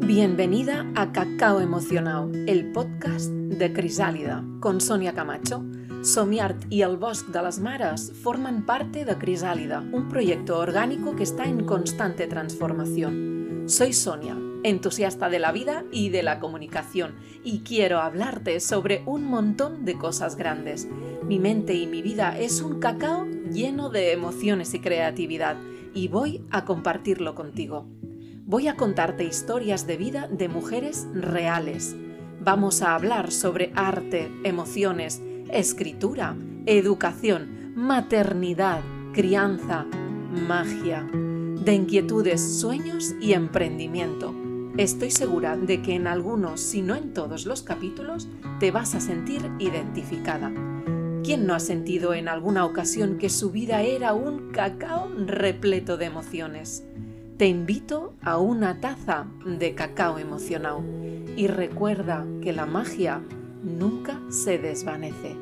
Bienvenida a Cacao Emocionado, el podcast de Crisàlida, con Sonia Camacho. Somiart y el Bosc de las Mares forman parte de Crisálida, un proyecto orgánico que está en constante transformación. Soy Sonia, entusiasta de la vida y de la comunicación, y quiero hablarte sobre un montón de cosas grandes. Mi mente y mi vida es un cacao lleno de emociones y creatividad, y voy a compartirlo contigo. Voy a contarte historias de vida de mujeres reales. Vamos a hablar sobre arte, emociones, escritura, educación, maternidad, crianza, magia, de inquietudes, sueños y emprendimiento. Estoy segura de que en algunos, si no en todos los capítulos, te vas a sentir identificada. ¿Quién no ha sentido en alguna ocasión que su vida era un cacao repleto de emociones? Te invito a una taza de cacao emocionado y recuerda que la magia nunca se desvanece.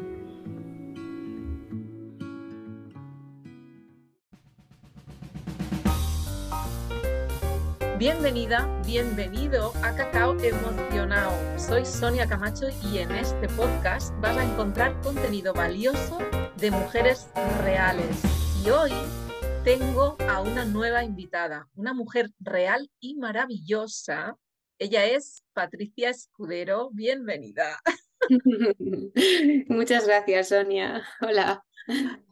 Bienvenida, bienvenido a Cacao Emocionado. Soy Sonia Camacho y en este podcast vas a encontrar contenido valioso de mujeres reales. Y hoy tengo a una nueva invitada, una mujer real y maravillosa. Ella es Patricia Escudero. Bienvenida. Muchas gracias, Sonia. Hola.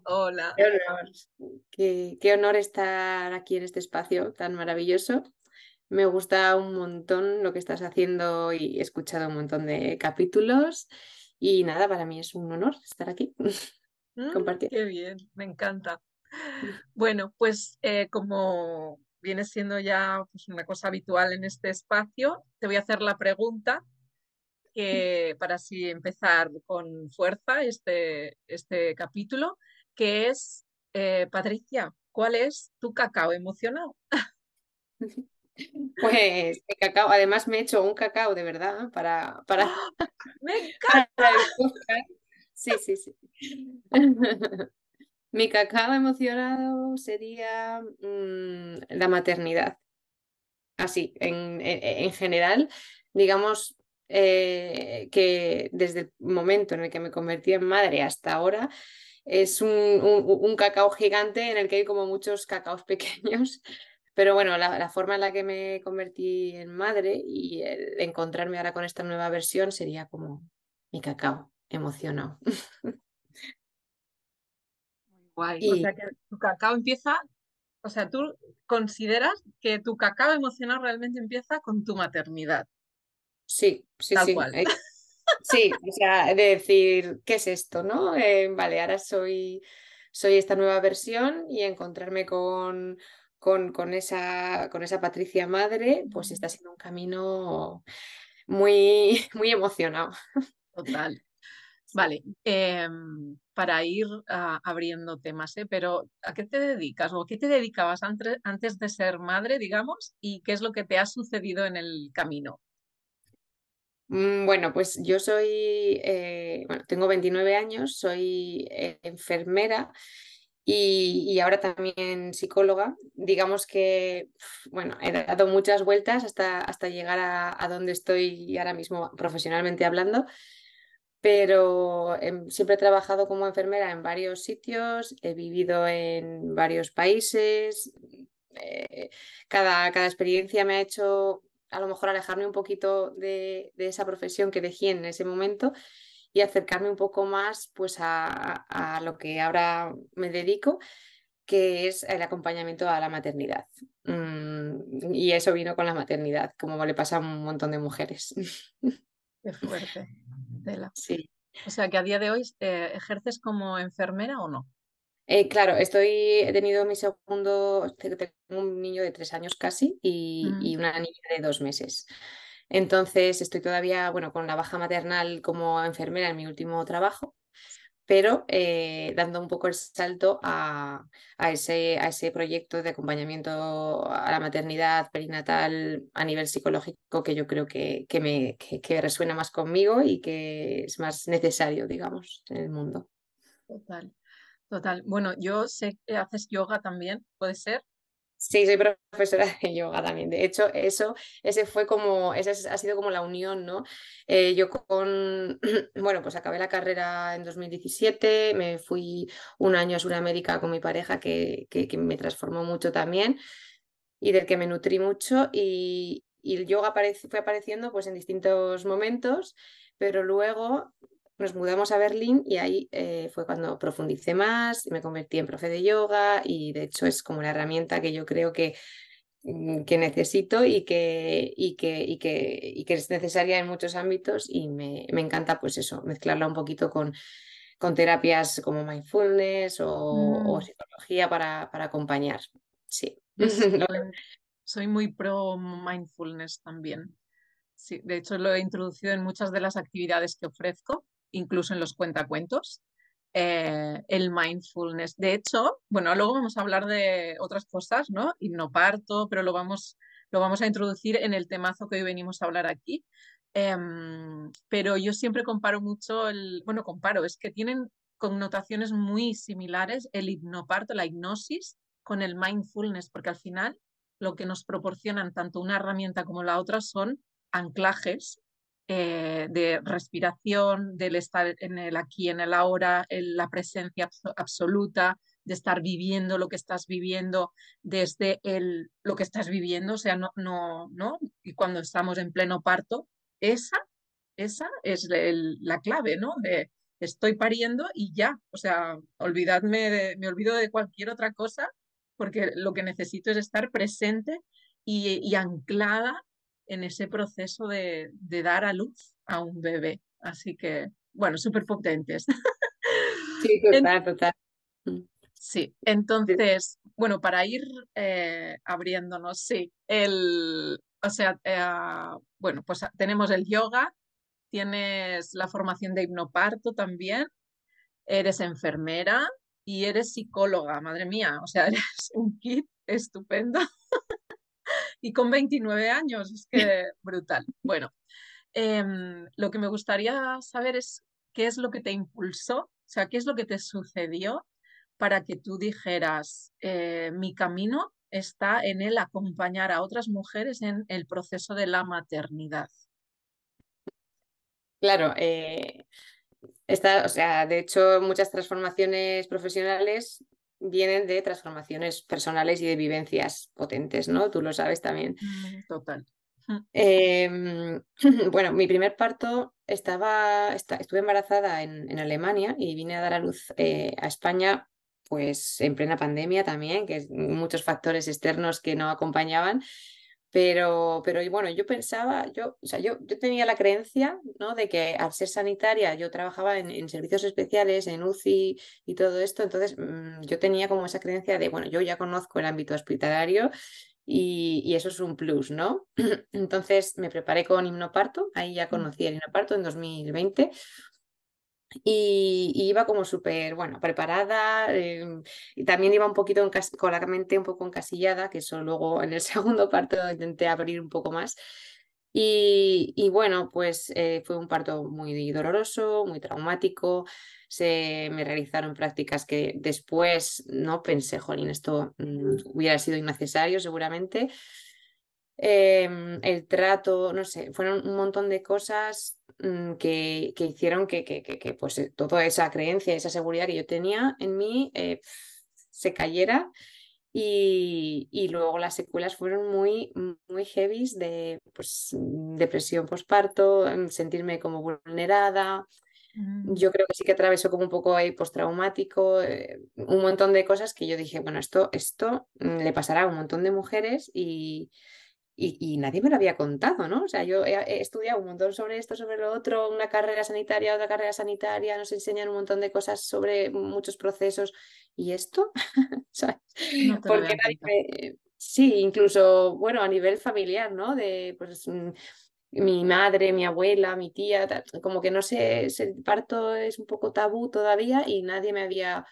Hola. Qué honor. Qué, honor estar aquí en este espacio tan maravilloso. Me gusta un montón lo que estás haciendo y he escuchado un montón de capítulos. Y nada, para mí es un honor estar aquí. Mm, Compartir. Qué bien, me encanta. Bueno, pues eh, como viene siendo ya pues, una cosa habitual en este espacio, te voy a hacer la pregunta que para así empezar con fuerza este, este capítulo, que es, eh, Patricia, ¿cuál es tu cacao emocionado? Pues el cacao, además me he hecho un cacao de verdad para... para... ¡Me encanta! sí, sí, sí. Mi cacao emocionado sería mm, la maternidad. Así, en, en general, digamos, eh, que desde el momento en el que me convertí en madre hasta ahora es un, cacao gigante en el que hay como muchos cacaos pequeños. Pero bueno, la, forma en la que me convertí en madre y encontrarme ahora con esta nueva versión sería como mi cacao emocionado. Guay. O sea que tu cacao empieza, o sea, tú consideras que tu cacao emocional realmente empieza con tu maternidad. Sí, sí, sí. Sí, o sea, decir, ¿qué es esto? ¿No? Eh, vale, ahora soy, soy esta nueva versión y encontrarme con, con, con, esa, con esa Patricia madre, pues está siendo un camino muy, muy emocionado. Total. Vale, em, para ir ah, abriendo temas, ¿eh? pero ¿a qué te dedicas o qué te dedicabas antes, antes de ser madre, digamos, y qué es lo que te ha sucedido en el camino? Mm, bueno, pues yo soy, eh, bueno, tengo 29 años, soy eh, enfermera y, ahora también psicóloga. Digamos que, bueno, he dado muchas vueltas hasta, hasta llegar a, donde estoy ahora mismo profesionalmente hablando, pero em, siempre he trabajado como enfermera en varios sitios, he vivido en varios países. Eh, cada, cada experiencia me ha hecho a lo mejor alejarme un poquito de, esa profesión que elegí en ese momento y acercarme un poco más pues a, lo que ahora me dedico, que es el acompañamiento a la maternidad. Mm, y eso vino con la maternidad, como le pasa a un montón de mujeres. Qué fuerte, Sí. O sea que a día de hoy eh, ejerces como enfermera o no? Eh, claro, estoy, he tenido mi segundo, tengo un niño de tres años casi y, mm. una niña de dos meses. Entonces estoy todavía, bueno, con la baja maternal como enfermera en mi último trabajo, pero eh, dando un poco el salto a, ese, a ese proyecto de acompañamiento a la maternidad perinatal a nivel psicológico que yo creo que, que me, que resuena más conmigo y que es más necesario, digamos, en el mundo. Total. Total. Bueno, yo sé que haces yoga también, ¿puede ser? Sí, soy profesora de yoga también. De hecho, eso, ese fue como, ese ha sido como la unión, ¿no? Eh, yo con, bueno, pues acabé la carrera en 2017, me fui un año a Sudamérica con mi pareja que, que, me transformó mucho también y del que me nutrí mucho y, y el yoga fue apareciendo pues en distintos momentos, pero luego nos mudamos a Berlín y ahí eh, fue cuando profundicé más, y me convertí en profe de yoga y de hecho es como la herramienta que yo creo que, mm, que necesito y que, y, que, y, que, y que es necesaria en muchos ámbitos y me, me encanta pues eso, mezclarla un poquito con, con terapias como mindfulness o, mm. psicología para, para, acompañar. Sí. soy muy pro mindfulness también. Sí, de hecho lo he introducido en muchas de las actividades que ofrezco incluso en los cuentacuentos, eh, el mindfulness. De hecho, bueno, luego vamos a hablar de otras cosas, ¿no? Hipnoparto, pero lo vamos, lo vamos a introducir en el temazo que hoy venimos a hablar aquí. Em, pero yo siempre comparo mucho el, bueno, comparo, es que tienen connotaciones muy similares el hipnoparto, la hipnosis, con el mindfulness, porque al final lo que nos proporcionan tanto una herramienta como la otra son anclajes eh, de respiración, del estar en el aquí, en el ahora, en la presencia absoluta, de estar viviendo lo que estás viviendo desde el, lo que estás viviendo, o sea, no, no, no, y cuando estamos en pleno parto, esa, esa es la clave, ¿no? De estoy pariendo y ya, o sea, olvidadme, me olvido de cualquier otra cosa, porque lo que necesito es estar presente y anclada en ese proceso de, dar a luz a un bebé. Así que, bueno, súper potentes. Sí, total, total. Sí, entonces, bueno, para ir eh, abriéndonos, sí, el, o sea, eh, bueno, pues tenemos el yoga, tienes la formación de hipnoparto también, eres enfermera y eres psicóloga, madre mía, o sea, eres un kit estupendo y con 29 años, es que brutal. Bueno, em, lo que me gustaría saber es qué es lo que te impulsó, o sea, qué es lo que te sucedió para que tú dijeras, eh, mi camino está en el acompañar a otras mujeres en el proceso de la maternidad. Claro, eh, o sea, de hecho, muchas transformaciones profesionales vienen de transformaciones personales y de vivencias potentes, ¿no? Tú lo sabes también. Mm, total. Em, bueno, mi primer parto estaba, estuve embarazada en, Alemania y vine a dar a luz eh, a España pues en plena pandemia también, que muchos factores externos que no acompañaban pero, pero bueno, yo pensaba, yo, o sea, yo, yo tenía la creencia ¿no? de que al ser sanitaria yo trabajaba en, servicios especiales, en UCI y todo esto, entonces mm, yo tenía como esa creencia de, bueno, yo ya conozco el ámbito hospitalario y, y, eso es un plus, ¿no? Entonces me preparé con himnoparto, ahí ya mm. conocí el himnoparto en 2020 y, iba como súper, bueno, preparada em, y también iba un poquito con la mente un poco encasillada, que eso luego en el segundo parto intenté abrir un poco más. Y, y bueno, pues eh, fue un parto muy doloroso, muy traumático. Se me realizaron prácticas que después no pensé, jolín, esto mm, hubiera sido innecesario seguramente. Em, el trato, no sé, fueron un montón de cosas mm, que, que, hicieron que, que, que, pues eh, toda esa creencia, esa seguridad que yo tenía en mí eh, se cayera y, y, luego las secuelas fueron muy, muy heavy de pues, depresión postparto, sentirme como vulnerada. Mm. Yo creo que sí que atravesó como un poco ahí postraumático, eh, un montón de cosas que yo dije, bueno, esto, esto mm, le pasará a un montón de mujeres y, y, nadie me lo había contado, ¿no? O sea, yo he, estudiado un montón sobre esto, sobre lo otro, una carrera sanitaria, otra carrera sanitaria, nos enseñan un montón de cosas sobre muchos procesos. ¿Y esto? ¿Sabes? Porque nadie Sí, incluso, bueno, a nivel familiar, ¿no? De, pues, mm, mi madre, mi abuela, mi tía, como que no sé, el parto es un poco tabú todavía y nadie me había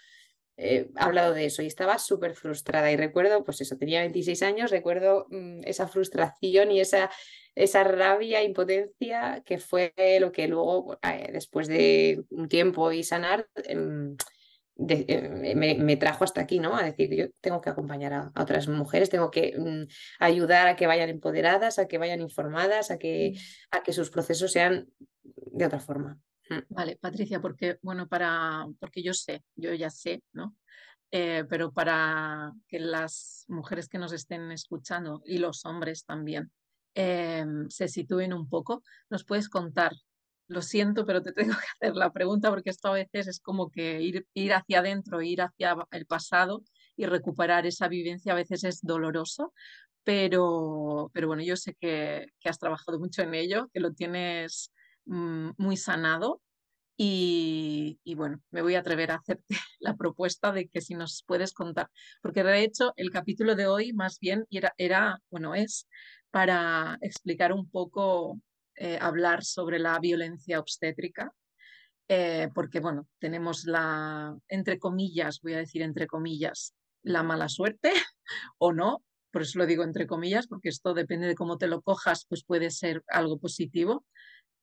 He hablado de eso y estaba súper frustrada y recuerdo, pues eso, tenía 26 años, recuerdo mm, esa frustración y esa, esa rabia, impotencia que fue lo que luego, eh, después de un tiempo y sanar, em, eh, me, trajo hasta aquí, ¿no? A decir, yo tengo que acompañar a, otras mujeres, tengo que mm, ayudar a que vayan empoderadas, a que vayan informadas, a que, a que sus procesos sean de otra forma. Mm. Vale, Patricia, porque, bueno, para, porque yo sé, yo ya sé, ¿no? Eh, pero para que las mujeres que nos estén escuchando y los hombres también em, se sitúen un poco, ¿nos puedes contar lo siento, pero te tengo que hacer la pregunta porque esto a veces es como que ir, ir hacia adentro, ir hacia el pasado y recuperar esa vivencia a veces es doloroso, pero, pero bueno, yo sé que, has trabajado mucho en ello, que lo tienes muy sanado y, bueno, me voy a atrever a hacerte la propuesta de que si nos puedes contar, porque de hecho el capítulo de hoy más bien era, era bueno, es para explicar un poco eh, hablar sobre la violencia obstétrica, eh, porque bueno, tenemos la, entre comillas, voy a decir entre comillas, la mala suerte o no, por eso lo digo entre comillas, porque esto depende de cómo te lo cojas, pues puede ser algo positivo.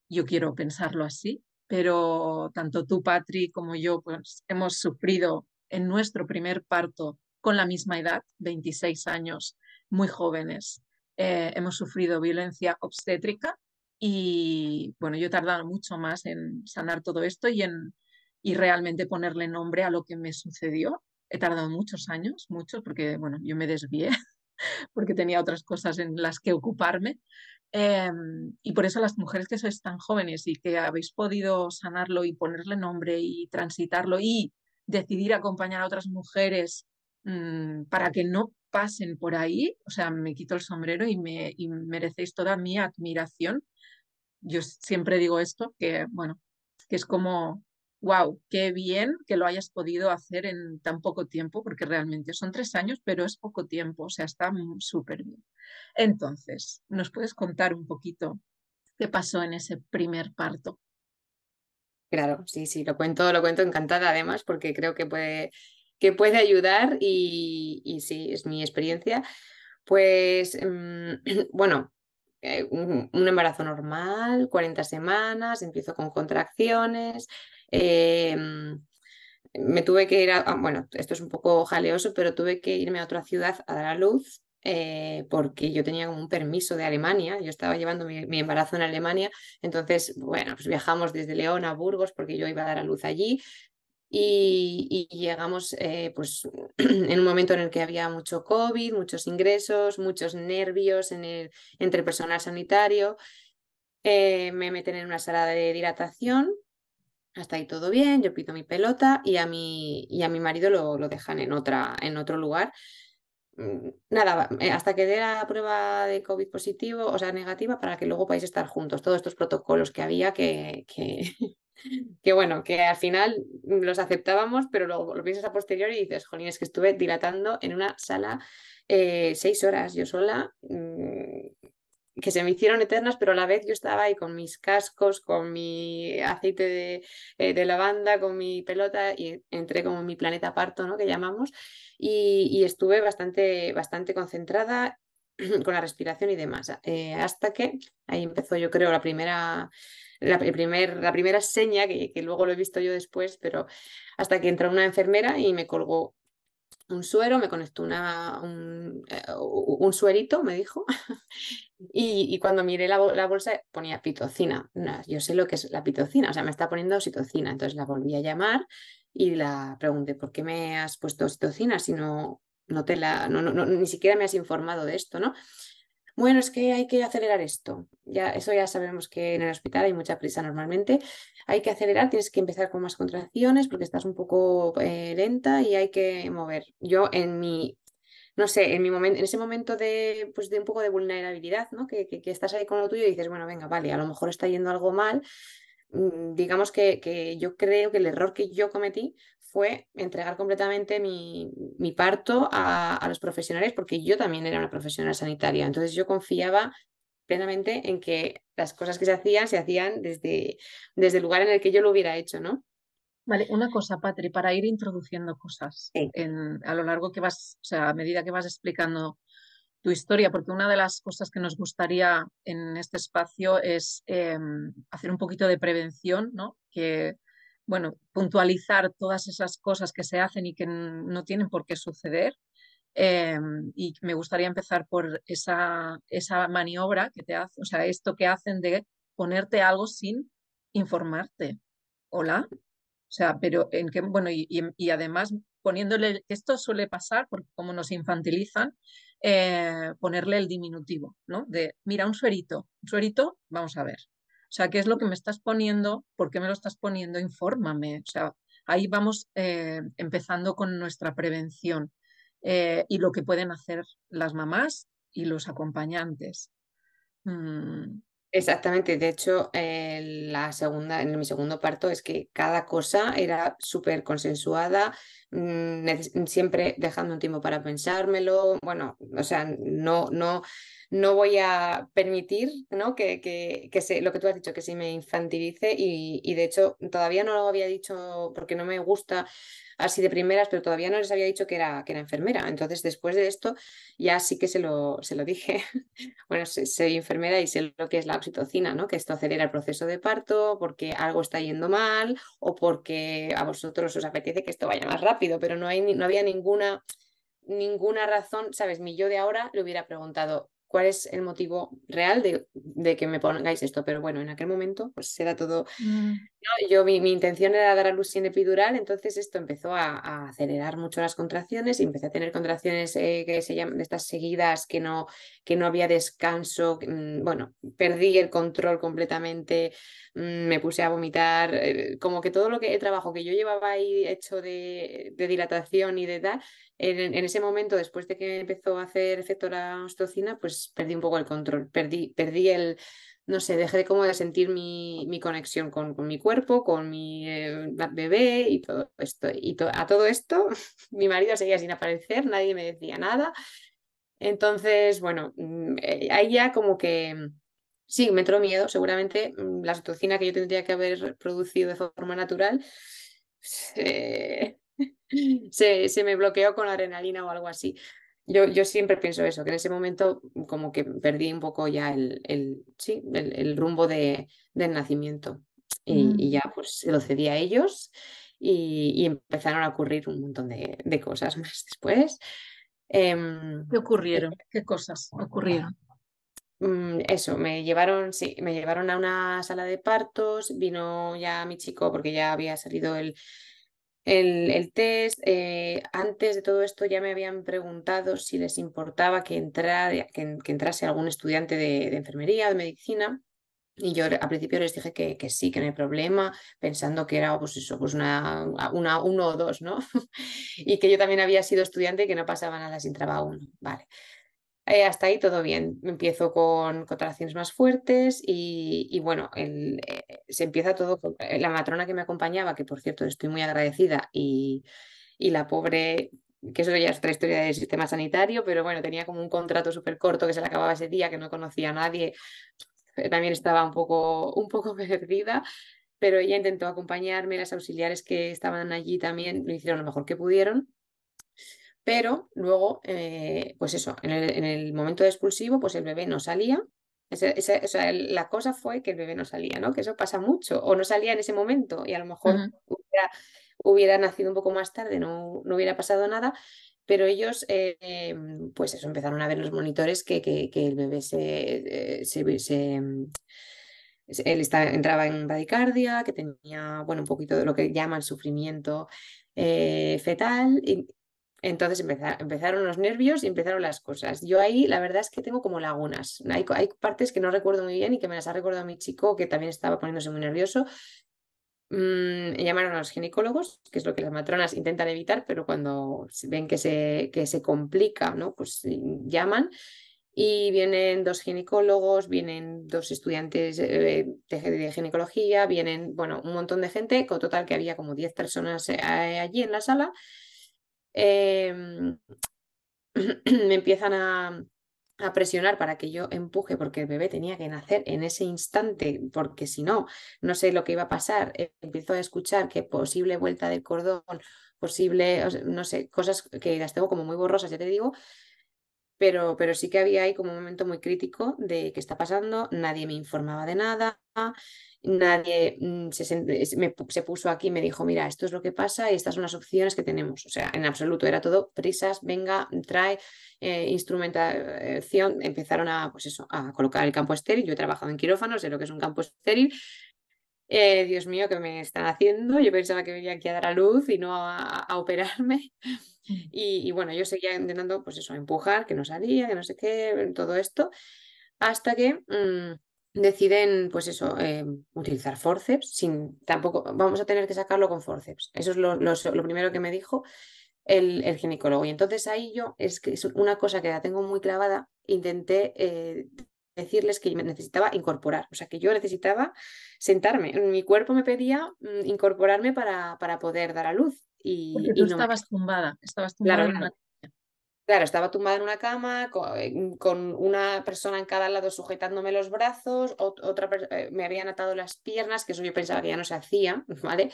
Yo quiero pensarlo así, pero tanto tú, Patri, como yo, pues hemos sufrido en nuestro primer parto con la misma edad, 26 años, muy jóvenes, eh, hemos sufrido violencia obstétrica y bueno, yo he tardado mucho más en sanar todo esto y en y realmente ponerle nombre a lo que me sucedió. He tardado muchos años, muchos, porque bueno, yo me desvié porque tenía otras cosas en las que ocuparme. Em, y por eso las mujeres que sois tan jóvenes y que habéis podido sanarlo y ponerle nombre y transitarlo y decidir acompañar a otras mujeres mm, para que no pasen por ahí, o sea, me quito el sombrero y, me, merecéis toda mi admiración. Yo siempre digo esto, que bueno, que es como, wow, qué bien que lo hayas podido hacer en tan poco tiempo, porque realmente son tres años, pero es poco tiempo, o sea, está súper bien. Entonces, ¿nos puedes contar un poquito qué pasó en ese primer parto? Claro, sí, sí, lo cuento, lo cuento encantada además, porque creo que puede, que puede ayudar y, sí, es mi experiencia. Pues, mm, bueno, eh, un, embarazo normal, 40 semanas, empiezo con contracciones. Em, me tuve que ir a, bueno, esto es un poco jaleoso, pero tuve que irme a otra ciudad a dar a luz eh, porque yo tenía un permiso de Alemania, yo estaba llevando mi, mi, embarazo en Alemania, entonces, bueno, pues viajamos desde León a Burgos porque yo iba a dar a luz allí, y, llegamos eh, pues, en un momento en el que había mucho COVID, muchos ingresos, muchos nervios en el, entre personal sanitario. Eh, me meten en una sala de dilatación, hasta ahí todo bien, yo pido mi pelota y a mi, y a mi marido lo, lo dejan en, otra, en otro lugar. Mm, nada, eh, hasta que dé la prueba de COVID positivo, o sea, negativa, para que luego podáis estar juntos. Todos estos protocolos que había que, que, que bueno, que al final los aceptábamos, pero luego lo piensas a posteriori y dices, jolín, es que estuve dilatando en una sala eh, seis horas yo sola, mm, que se me hicieron eternas, pero a la vez yo estaba ahí con mis cascos, con mi aceite de, eh, lavanda, con mi pelota y entré como en mi planeta parto, ¿no? Que llamamos, y, estuve bastante, bastante concentrada con la respiración y demás, eh, hasta que ahí empezó yo creo la primera la, la primera seña, que, que, luego lo he visto yo después, pero hasta que entró una enfermera y me colgó un suero, me conectó una, un, eh, un suerito, me dijo, y, cuando miré la, la, bolsa ponía pitocina. yo sé lo que es la pitocina, o sea, me está poniendo oxitocina, entonces la volví a llamar y la pregunté, ¿por qué me has puesto oxitocina si no, no te la, no, no, ni siquiera me has informado de esto, ¿no? Bueno, es que hay que acelerar esto. Ya, eso ya sabemos que en el hospital hay mucha prisa normalmente. Hay que acelerar, tienes que empezar con más contracciones porque estás un poco eh, lenta y hay que mover. Yo en mi, no sé, en mi momento, en ese momento de, pues de un poco de vulnerabilidad, ¿no? Que, que, que, estás ahí con lo tuyo y dices, bueno, venga, vale, a lo mejor está yendo algo mal. Mm, digamos que, que yo creo que el error que yo cometí fue entregar completamente mi, mi parto a, a, los profesionales, porque yo también era una profesional sanitaria. Entonces yo confiaba plenamente en que las cosas que se hacían se hacían desde, desde el lugar en el que yo lo hubiera hecho, ¿no? Vale, una cosa, Patri, para ir introduciendo cosas en, a lo largo que vas, o sea, a medida que vas explicando tu historia, porque una de las cosas que nos gustaría en este espacio es eh, hacer un poquito de prevención, ¿no? Que bueno, puntualizar todas esas cosas que se hacen y que no tienen por qué suceder. Em, y me gustaría empezar por esa, esa maniobra que te hace, o sea, esto que hacen de ponerte algo sin informarte. Hola. O sea, pero en qué, bueno, y, y, además poniéndole, esto suele pasar porque como nos infantilizan, eh, ponerle el diminutivo, ¿no? De, mira, un suerito, un suerito, vamos a ver. O sea, ¿qué es lo que me estás poniendo? ¿Por qué me lo estás poniendo? Infórmame. O sea, ahí vamos eh, empezando con nuestra prevención eh, y lo que pueden hacer las mamás y los acompañantes. Mm. Exactamente, de hecho, la segunda, en mi segundo parto es que cada cosa era súper consensuada, siempre dejando un tiempo para pensármelo, bueno, o sea, no, no, no voy a permitir ¿no? que, que, que se, lo que tú has dicho, que se me infantilice y, y, de hecho todavía no lo había dicho porque no me gusta así de primeras, pero todavía no les había dicho que era, que era enfermera. Entonces después de esto ya sí que se lo, se lo dije. bueno, soy enfermera y sé lo que es la oxitocina, ¿no? que esto acelera el proceso de parto porque algo está yendo mal o porque a vosotros os apetece que esto vaya más rápido, pero no, hay, no había ninguna ninguna razón, ¿sabes? Mi yo de ahora le hubiera preguntado, cuál es el motivo real de, de, que me pongáis esto. Pero bueno, en aquel momento pues era todo... Mm. yo mi, mi, intención era dar a luz sin epidural, entonces esto empezó a, a, acelerar mucho las contracciones y empecé a tener contracciones eh, que se llaman estas seguidas, que no, que no había descanso. Mm, bueno, perdí el control completamente, mm, me puse a vomitar, eh, como que todo lo que el trabajo que yo llevaba ahí hecho de, de dilatación y de tal, en, ese momento, después de que empezó a hacer efecto la ostocina, pues perdí un poco el control, perdí, perdí el, no sé, dejé de como de sentir mi, mi conexión con, con, mi cuerpo, con mi eh, bebé y todo esto. Y a todo esto, mi marido seguía sin aparecer, nadie me decía nada. Entonces, bueno, mm, eh, ahí ya como que sí, me entró miedo, seguramente mm, la ostocina que yo tendría que haber producido de forma natural. Eh, se, se, me bloqueó con la adrenalina o algo así. Yo, yo, siempre pienso eso, que en ese momento como que perdí un poco ya el, el sí, el, el, rumbo de, del nacimiento y, mm. y, ya pues se lo cedí a ellos y, y empezaron a ocurrir un montón de, de cosas más después. Eh, ¿Qué ocurrieron? ¿Qué cosas ocurrieron? Mm, eso, me llevaron, sí, me llevaron a una sala de partos, vino ya mi chico porque ya había salido el, el, test. Eh, antes de todo esto ya me habían preguntado si les importaba que, entrara, que, entrase algún estudiante de, enfermería o de medicina. Y yo al principio les dije que, que, sí, que no hay problema, pensando que era pues eso, pues una, uno o dos, ¿no? y que yo también había sido estudiante y que no pasaba nada si entraba uno. Vale. Eh, hasta ahí todo bien. Empiezo con contracciones más fuertes y, y bueno, el, eh, se empieza todo con eh, la matrona que me acompañaba, que por cierto estoy muy agradecida, y, y la pobre, que eso ya es otra historia del sistema sanitario, pero bueno, tenía como un contrato súper corto que se le acababa ese día, que no conocía a nadie, también estaba un poco, un poco perdida. Pero ella intentó acompañarme, las auxiliares que estaban allí también lo hicieron lo mejor que pudieron pero luego, eh, pues eso, en el, en el, momento de expulsivo, pues el bebé no salía. Ese, o sea, la cosa fue que el bebé no salía, ¿no? Que eso pasa mucho, o no salía en ese momento y a lo mejor uh -huh. hubiera, hubiera, nacido un poco más tarde, no, no hubiera pasado nada, pero ellos, eh, pues eso, empezaron a ver los monitores que, que, que el bebé se, eh, se, se él estaba, entraba en bradicardia, que tenía, bueno, un poquito de lo que llaman sufrimiento eh, fetal, y, entonces empezaron los nervios y empezaron las cosas. Yo ahí la verdad es que tengo como lagunas. Hay, hay, partes que no recuerdo muy bien y que me las ha recordado mi chico que también estaba poniéndose muy nervioso. Mm, llamaron a los ginecólogos, que es lo que las matronas intentan evitar, pero cuando ven que se, que se complica, ¿no? pues llaman. Y vienen dos ginecólogos, vienen dos estudiantes de, de, de, ginecología, vienen, bueno, un montón de gente, con total que había como 10 personas eh, allí en la sala eh, me empiezan a, a presionar para que yo empuje porque el bebé tenía que nacer en ese instante, porque si no, no sé lo que iba a pasar. Eh, empiezo a escuchar que posible vuelta del cordón, posible, no sé, cosas que las tengo como muy borrosas, ya te digo. Pero, pero sí que había ahí como un momento muy crítico de qué está pasando, nadie me informaba de nada, nadie mm, se, puso aquí y me dijo, mira, esto es lo que pasa y estas son las opciones que tenemos. O sea, en absoluto, era todo prisas, venga, trae eh, instrumentación, empezaron a, pues eso, a colocar el campo estéril. Yo he trabajado en quirófanos, sé lo que es un campo estéril. Eh, Dios mío, ¿qué me están haciendo? Yo pensaba que venía aquí a dar a luz y no a, operarme. Y, bueno, yo seguía intentando, pues eso, empujar, que no salía, que no sé qué, todo esto, hasta que mm, deciden, pues eso, eh, utilizar forceps, sin tampoco, vamos a tener que sacarlo con forceps. Eso es lo, lo, primero que me dijo el, el, ginecólogo. Y entonces ahí yo, es que es una cosa que la tengo muy clavada, intenté eh, decirles que necesitaba incorporar, o sea, que yo necesitaba sentarme. Mi cuerpo me pedía mm, incorporarme para, para poder dar a luz. Y, Porque tú estabas tumbada, estabas tumbada en una... Claro, estaba tumbada en una cama con, una persona en cada lado sujetándome los brazos, otra eh, me habían atado las piernas, que eso yo pensaba que ya no se hacía, ¿vale?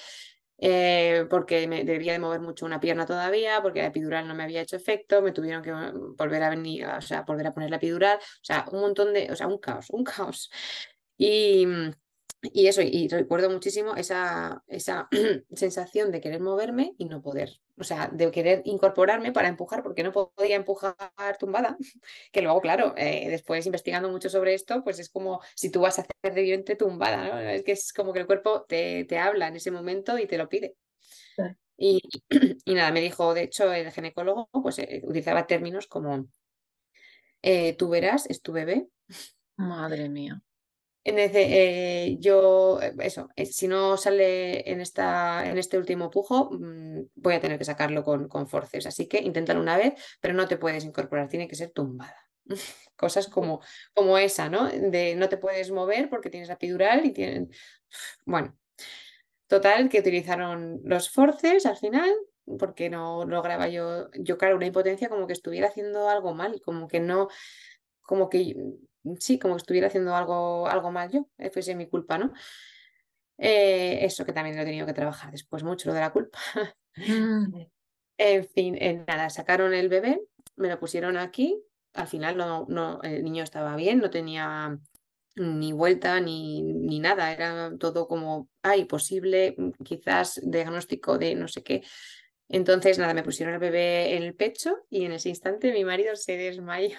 Eh, porque me debía de mover mucho una pierna todavía, porque la epidural no me había hecho efecto, me tuvieron que volver a venir, o sea, volver a poner la epidural, o sea, un montón de, o sea, un caos, un caos. Y, y eso, y recuerdo muchísimo esa, esa sensación de querer moverme y no poder, o sea, de querer incorporarme para empujar, porque no podía empujar tumbada, que luego, claro, eh, después investigando mucho sobre esto, pues es como si tú vas a hacer de vientre tumbada, ¿no? Es que es como que el cuerpo te, te habla en ese momento y te lo pide. Y, y, nada, me dijo, de hecho, el ginecólogo pues eh, utilizaba términos como eh, tú verás, es tu bebé. Madre mía. En eh, yo, eh, eso, eh, si no sale en, esta, en este último pujo, mm, voy a tener que sacarlo con, con forces. Así que inténtalo una vez, pero no te puedes incorporar, tiene que ser tumbada. Cosas como, como esa, ¿no? De no te puedes mover porque tienes la epidural y tienen. Bueno, total, que utilizaron los forces al final, porque no lograba yo, yo, claro, una impotencia como que estuviera haciendo algo mal, como que no, como que sí, como estuviera haciendo algo, algo mal yo, eh, fuese mi culpa, ¿no? Eh, eso que también lo he tenido que trabajar después mucho, lo de la culpa. Mm. en fin, nada, sacaron el bebé, me lo pusieron aquí, al final no, no, el niño estaba bien, no tenía ni vuelta ni, ni nada, era todo como, ay, posible, quizás diagnóstico de no sé qué. Entonces, nada, me pusieron el bebé en el pecho y en ese instante mi marido se desmayó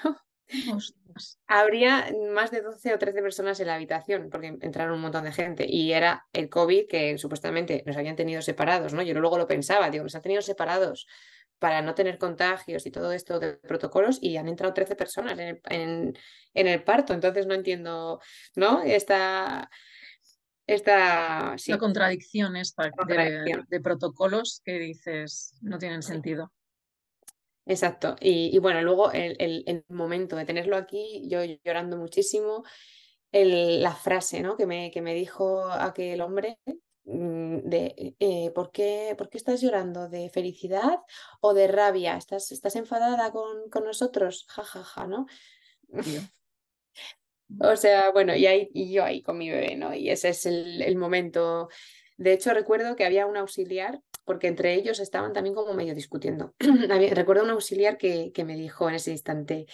Habría más de 12 o 13 personas en la habitación, porque entraron un montón de gente. Y era el COVID que supuestamente nos habían tenido separados, ¿no? Yo luego lo pensaba, digo, nos han tenido separados para no tener contagios y todo esto de protocolos y han entrado 13 personas en el, en, el parto. Entonces no entiendo, ¿no? Esta, esta La contradicción esta De, protocolos que dices no tienen sentido. Exacto. Y, bueno, luego el, el, momento de tenerlo aquí, yo llorando muchísimo, el, la frase ¿no? que, me, que me dijo aquel hombre mm, de eh, ¿por, qué, ¿por, qué, estás llorando? ¿De felicidad o de rabia? ¿Estás, estás enfadada con, con nosotros? Ja, ja, ja, ¿no? o sea, bueno, y, ahí, y yo ahí con mi bebé, ¿no? Y ese es el, el momento. De hecho, recuerdo que había un auxiliar porque entre ellos estaban también como medio discutiendo. Recuerdo un auxiliar que, que, me dijo en ese instante,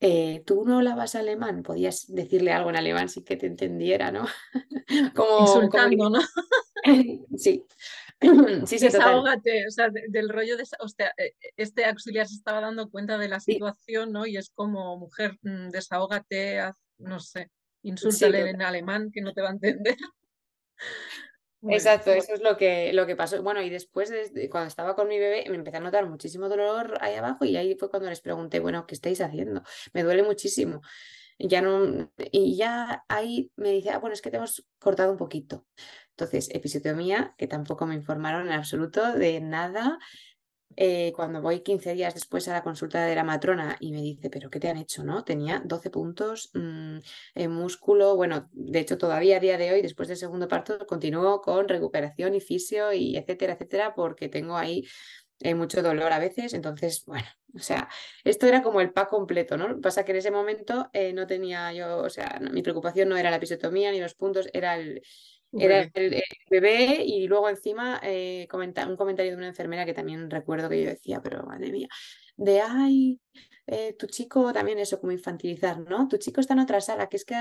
eh, tú no hablabas alemán, podías decirle algo en alemán sin que te entendiera, ¿no? como, Insultando, ¿no? sí. sí, sí, Desahógate, o sea, del rollo de, o sea, e, e, este auxiliar se estaba dando cuenta de la situación, ¿no? Y es como, mujer, mm, desahógate, no sé, insúltale en alemán que no te va a entender. Exacto, eso es lo que, lo que pasó. Bueno, y después, de, cuando estaba con mi bebé, me empecé a notar muchísimo dolor ahí abajo y ahí fue cuando les pregunté, bueno, ¿qué estáis haciendo? Me duele muchísimo. Ya no, y ya ahí me dice, ah, bueno, es que te hemos cortado un poquito. Entonces, episiotomía, que tampoco me informaron en absoluto de nada, eh, cuando voy 15 días después a la consulta de la matrona y me dice, pero ¿qué te han hecho? ¿no? Tenía 12 puntos mm, en músculo, bueno, de hecho todavía a día de hoy, después del segundo parto, continúo con recuperación y fisio y etcétera, etcétera, porque tengo ahí eh, mucho dolor a veces, entonces, bueno, o sea, esto era como el pack completo, ¿no? Pasa que en ese momento eh, no tenía yo, o sea, mi preocupación no era la episiotomía ni los puntos, era el era el, bebé y luego encima eh, un comentario de una enfermera que también recuerdo que yo decía, pero madre mía, de, ay, eh, tu chico, también eso, como infantilizar, ¿no? Tu chico está en otra sala, que es que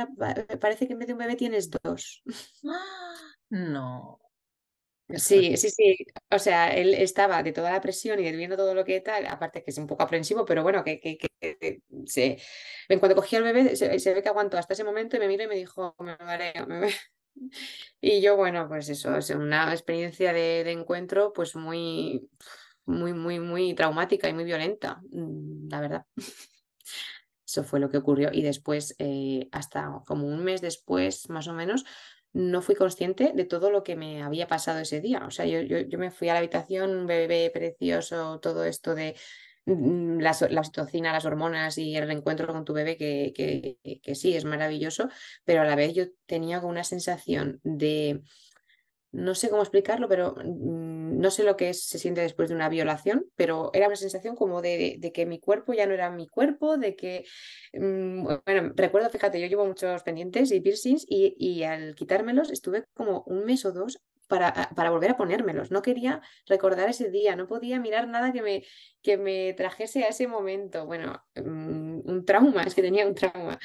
parece que en vez de un bebé tienes dos. No. Sí, sí, sí. O sea, él estaba de toda la presión y viendo todo lo que tal, aparte que es un poco aprensivo, pero bueno, que, que, que, se... en cuanto cogí al bebé, se, ve que aguantó hasta ese momento y me miró y me dijo, me mareo, me... Y yo, bueno, pues eso, es una experiencia de, encuentro pues muy, muy, muy, muy traumática y muy violenta, mm, la verdad. Eso fue lo que ocurrió. Y después, eh, hasta como un mes después, más o menos, no fui consciente de todo lo que me había pasado ese día. O sea, yo, yo, me fui a la habitación, un bebé precioso, todo esto de la, la, oxitocina, las hormonas y el reencuentro con tu bebé, que, que, que, sí, es maravilloso, pero a la vez yo tenía una sensación de, no sé cómo explicarlo, pero mm, no sé lo que es, se siente después de una violación, pero era una sensación como de, de, que mi cuerpo ya no era mi cuerpo, de que, mm, bueno, recuerdo, fíjate, yo llevo muchos pendientes y piercings y, y al quitármelos estuve como un mes o dos para, para, volver a ponérmelos. No quería recordar ese día, no podía mirar nada que me, que me trajese a ese momento. Bueno, mm, un trauma, es que tenía un trauma.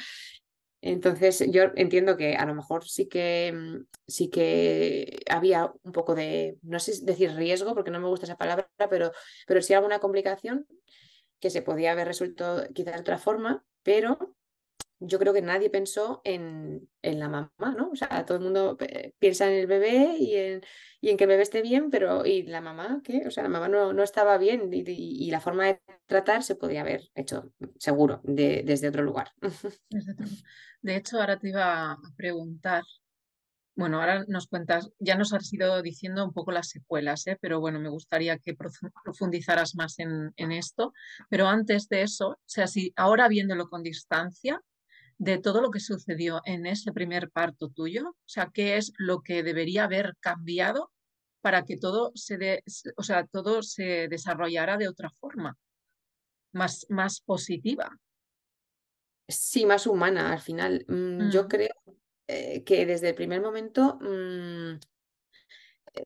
Entonces yo entiendo que a lo mejor sí que, mm, sí que había un poco de, no sé decir riesgo, porque no me gusta esa palabra, pero, pero sí alguna complicación que se podía haber resuelto quizás de otra forma, pero yo creo que nadie pensó en, en, la mamá, ¿no? O sea, todo el mundo eh, piensa en el bebé y en, y en que el bebé esté bien, pero ¿y la mamá qué? O sea, la mamá no, no estaba bien y, y, la forma de tratar se podía haber hecho, seguro, de, desde otro lugar. De hecho, ahora te iba a preguntar, bueno, ahora nos cuentas, ya nos has ido diciendo un poco las secuelas, ¿eh? pero bueno, me gustaría que profundizaras más en, en esto. Pero antes de eso, o sea, si ahora viéndolo con distancia, de todo lo que sucedió en ese primer parto tuyo? O sea, ¿qué es lo que debería haber cambiado para que todo se, de, o sea, todo se desarrollara de otra forma, más, más positiva? Sí, más humana al final. Mm, yo mm. creo eh, que desde el primer momento, mm,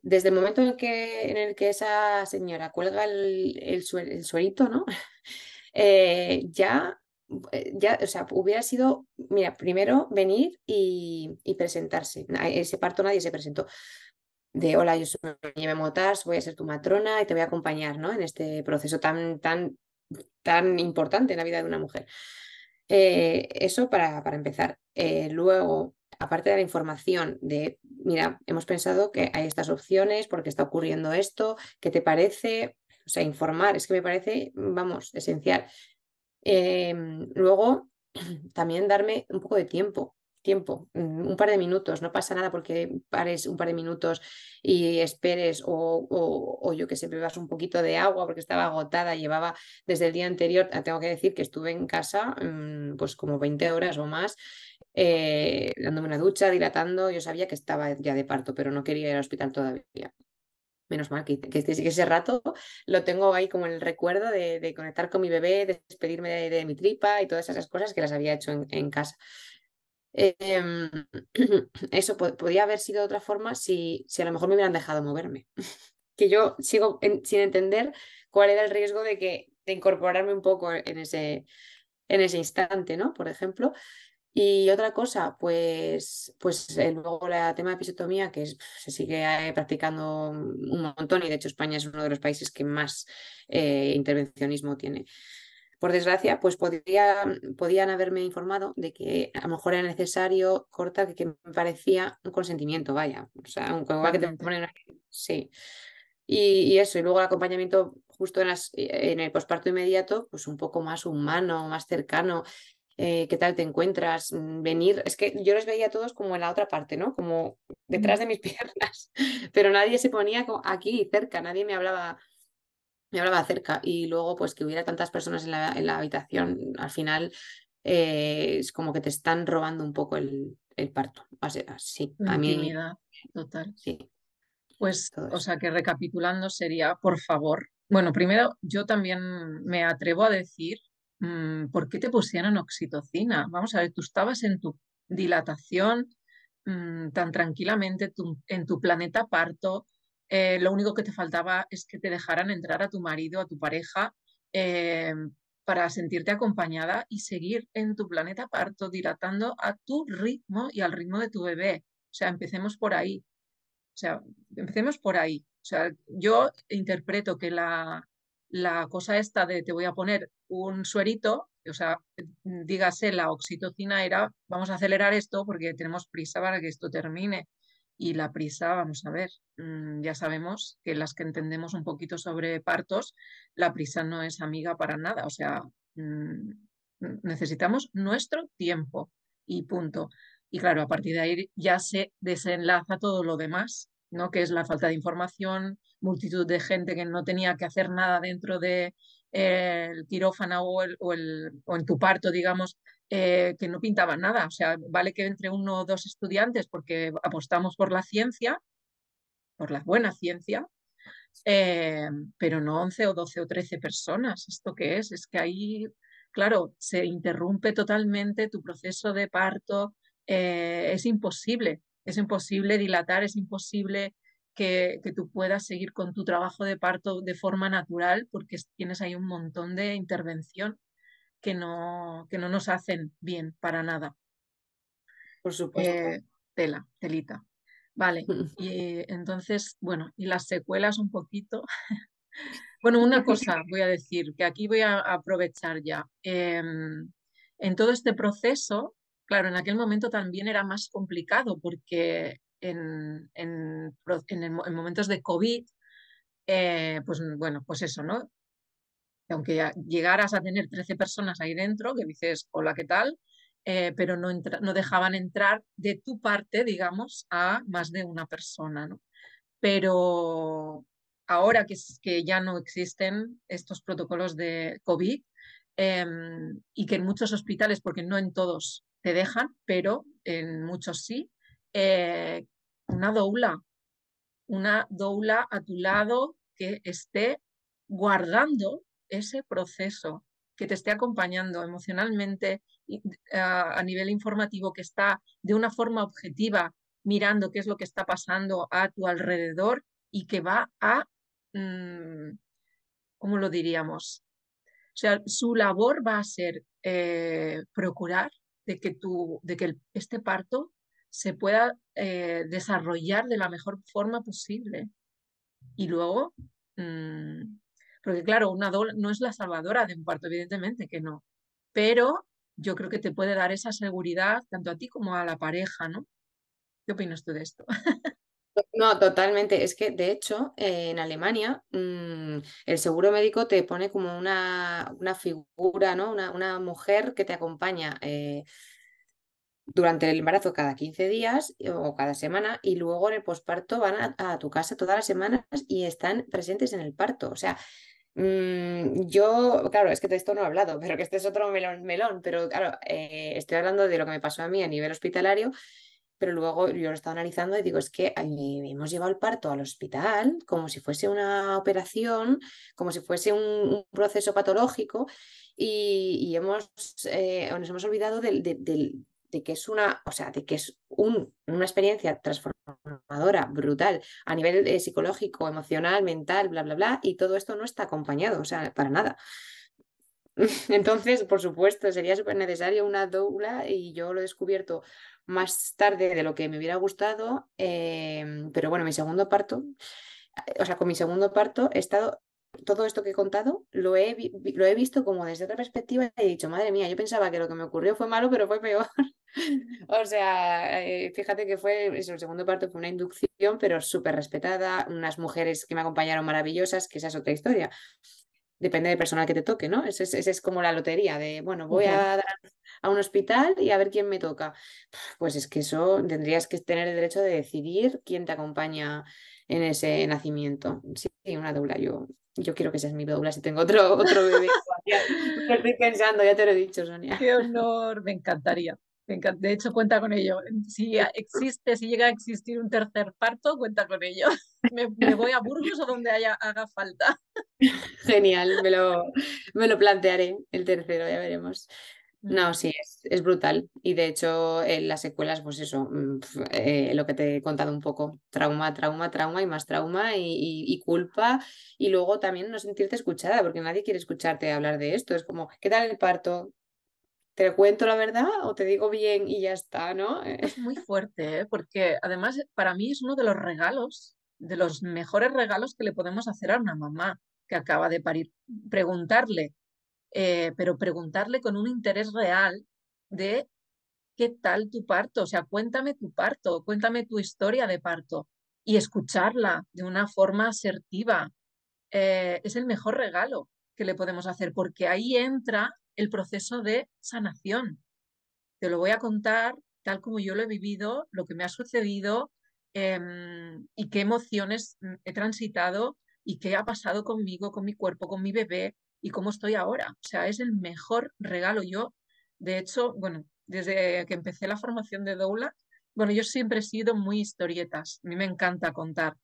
desde el momento en el que, en el que esa señora cuelga el, el, suerito, ¿no? Eh, ya eh, ya, o sea, hubiera sido, mira, primero venir y, presentarse. Ese parto nadie se presentó. De hola, yo soy Nieve Motas, voy a ser tu matrona y te voy a acompañar ¿no? en este proceso tan, tan, tan importante en la vida de una mujer. Eh, eso para, para empezar. Eh, luego, aparte de la información de, mira, hemos pensado que hay estas opciones porque está ocurriendo esto, ¿qué te parece? O sea, informar, es que me parece, vamos, esencial. Em, luego, también darme un poco de tiempo, tiempo, mm, un par de minutos, no pasa nada porque pares un par de minutos y esperes o, o, yo que sé, bebas un poquito de agua porque estaba agotada, llevaba desde el día anterior, ah, tengo que decir que estuve en casa mm, pues como 20 horas o más. Eh, dándome una ducha, dilatando, yo sabía que estaba ya de parto, pero no quería ir al hospital todavía menos mal que, que, ese rato lo tengo ahí como el recuerdo de, conectar con mi bebé, de despedirme de, mi tripa y todas esas cosas que las había hecho en, casa. Em, eso podría haber sido de otra forma si, si a lo mejor me hubieran dejado moverme. que yo sigo sin entender cuál era el riesgo de que de incorporarme un poco en ese, en ese instante, ¿no? Por ejemplo. Y otra cosa, pues, pues eh, luego el tema de episiotomía, que se sigue eh, practicando un montón y de hecho España es uno de los países que más eh, intervencionismo tiene. Por desgracia, pues podría, podían haberme informado de que a lo mejor era necesario cortar, que, me parecía un consentimiento, vaya. O sea, un que te ponen Sí. Y, eso, y luego el acompañamiento justo en, las, en el posparto inmediato, pues un poco más humano, más cercano, eh, qué tal te encuentras, mm, venir. Es que yo los veía todos como en la otra parte, ¿no? Como detrás de mis piernas, pero nadie se ponía aquí cerca, nadie me hablaba, me hablaba cerca. Y luego, pues que hubiera tantas personas en la, en la habitación, al final eh, es como que te están robando un poco el, el parto. O sea, sí, a mí. total. Sí. Pues, o sea, que recapitulando sería, por favor, bueno, primero yo también me atrevo a decir ¿por qué te pusieron oxitocina? Vamos a ver, tú estabas en tu dilatación mm, tan tranquilamente en tu planeta parto, eh, lo único que te faltaba es que te dejaran entrar a tu marido, a tu pareja, eh, para sentirte acompañada y seguir en tu planeta parto, dilatando a tu ritmo y al ritmo de tu bebé. O sea, empecemos por ahí. O sea, empecemos por ahí. O sea, yo interpreto que la, la cosa esta de te voy a poner un suerito, o sea, dígase la oxitocina era, vamos a acelerar esto porque tenemos prisa para que esto termine. Y la prisa, vamos a ver, mm, ya sabemos que las que entendemos un poquito sobre partos, la prisa no es amiga para nada. O sea, mm, necesitamos nuestro tiempo y punto. Y claro, a partir de ahí ya se desenlaza todo lo demás, ¿no? Que es la falta de información, multitud de gente que no tenía que hacer nada dentro del de, el quirófano o, o, o en tu parto, digamos, eh, que no pintaban nada. O sea, vale que entre uno o dos estudiantes porque apostamos por la ciencia, por la buena ciencia, eh, pero no 11 o 12 o 13 personas. ¿Esto qué es? Es que ahí, claro, se interrumpe totalmente tu proceso de parto. Eh, es imposible, es imposible dilatar, es imposible que, que, tú puedas seguir con tu trabajo de parto de forma natural porque tienes ahí un montón de intervención que no, que no nos hacen bien para nada. Por supuesto. Eh, tela, telita. Vale, y entonces, bueno, y las secuelas un poquito. bueno, una cosa voy a decir, que aquí voy a aprovechar ya. Em, en todo este proceso, claro, en aquel momento también era más complicado porque en, en, en, momentos de COVID, eh, pues bueno, pues eso, ¿no? aunque llegaras a tener 13 personas ahí dentro, que dices, hola, ¿qué tal? Eh, pero no, no, dejaban entrar de tu parte, digamos, a más de una persona. ¿no? Pero ahora que, que, ya no existen estos protocolos de COVID em, y que en muchos hospitales, porque no en todos te dejan, pero en muchos sí, eh, una doula, una doula a tu lado que esté guardando ese proceso que te esté acompañando emocionalmente a nivel informativo, que está de una forma objetiva mirando qué es lo que está pasando a tu alrededor y que va a, mm, ¿cómo lo diríamos? O sea, su labor va a ser eh, procurar de que, tu, de que este parto se pueda eh, desarrollar de la mejor forma posible. Y luego, mm, porque claro, una doble no es la salvadora de un parto, evidentemente que no, pero yo creo que te puede dar esa seguridad tanto a ti como a la pareja, ¿no? ¿Qué opinas tú de esto? No, totalmente. Es que, de hecho, en Alemania mmm, el seguro médico te pone como una, una figura, ¿no? Una, una, mujer que te acompaña eh, durante el embarazo cada 15 días o cada semana y luego en el posparto van a, a, tu casa todas las semanas y están presentes en el parto. O sea, Mm, yo, claro, es que de esto no he hablado, pero que este es otro melón, melón pero claro, eh, estoy hablando de lo que me pasó a mí a nivel hospitalario, pero luego yo lo he estado analizando y digo, es que hemos llevado el parto al hospital como si fuese una operación, como si fuese un, proceso patológico y, hemos, eh, nos hemos olvidado de que es una, o sea, de que es un, una experiencia transformadora, brutal, a nivel eh, psicológico, emocional, mental, bla, bla, bla, y todo esto no está acompañado, o sea, para nada. Entonces, por supuesto, sería súper necesario una doula y yo lo he descubierto más tarde de lo que me hubiera gustado, em, pero bueno, mi segundo parto, eh, o sea, con mi segundo parto he estado todo esto que he contado lo he, lo he visto como desde otra perspectiva y he dicho, madre mía, yo pensaba que lo que me ocurrió fue malo, pero fue peor. o sea, eh, fíjate que fue, eso, el segundo parto fue una inducción, pero súper respetada, unas mujeres que me acompañaron maravillosas, que esa es otra historia. Depende del personal que te toque, ¿no? Esa es, es, como la lotería de, bueno, voy a dar a un hospital y a ver quién me toca. Pues es que eso tendrías que tener el derecho de decidir quién te acompaña en ese nacimiento. Sí, una doula, yo yo quiero que seas mi doula si tengo otro, otro bebé. Estoy pensando, ya te lo he dicho, Sonia. Qué honor, me encantaría. De hecho, cuenta con ello. Si existe, si llega a existir un tercer parto, cuenta con ello. Me, voy a Burgos o donde haya, haga falta. Genial, me lo, me lo plantearé el tercero, ya veremos. No, sí, es, es brutal. Y de hecho, en las secuelas, pues eso, mm, eh, lo que te he contado un poco, trauma, trauma, trauma y más trauma y, y- y culpa. Y luego también no sentirte escuchada, porque nadie quiere escucharte hablar de esto. Es como, ¿qué tal el parto? ¿Te cuento la verdad o te digo bien y ya está, ¿no? Eh, Es muy fuerte, ¿eh? Porque además para mí es uno de los regalos, de los mejores regalos que le podemos hacer a una mamá que acaba de parir. Preguntarle, eh, pero preguntarle con un interés real de qué tal tu parto, o sea, cuéntame tu parto, cuéntame tu historia de parto y escucharla de una forma asertiva. eh, es el mejor regalo que le podemos hacer porque ahí entra el proceso de sanación. Te lo voy a contar tal como yo lo he vivido, lo que me ha sucedido em, y qué emociones mm, he transitado y qué ha pasado conmigo, con mi cuerpo, con mi bebé y cómo estoy ahora. O sea, es el mejor regalo. Yo, de hecho, bueno, desde que empecé la formación de doula, bueno, yo siempre he sido muy historietas. A mí me encanta contar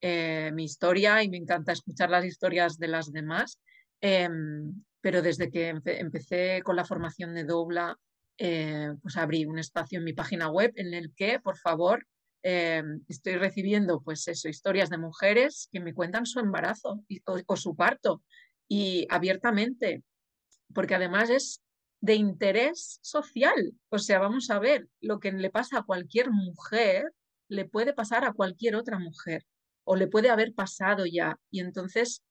eh, mi historia y me encanta escuchar las historias de las demás. Em, pero desde que empe- empecé con la formación de doula, eh, pues abrí un espacio en mi página web en el que, por favor, eh, estoy recibiendo, pues eso, historias de mujeres que me cuentan su embarazo y- o, o su parto y abiertamente, porque además es de interés social. O sea, vamos a ver, lo que le pasa a cualquier mujer le puede pasar a cualquier otra mujer o le puede haber pasado ya. Y entonces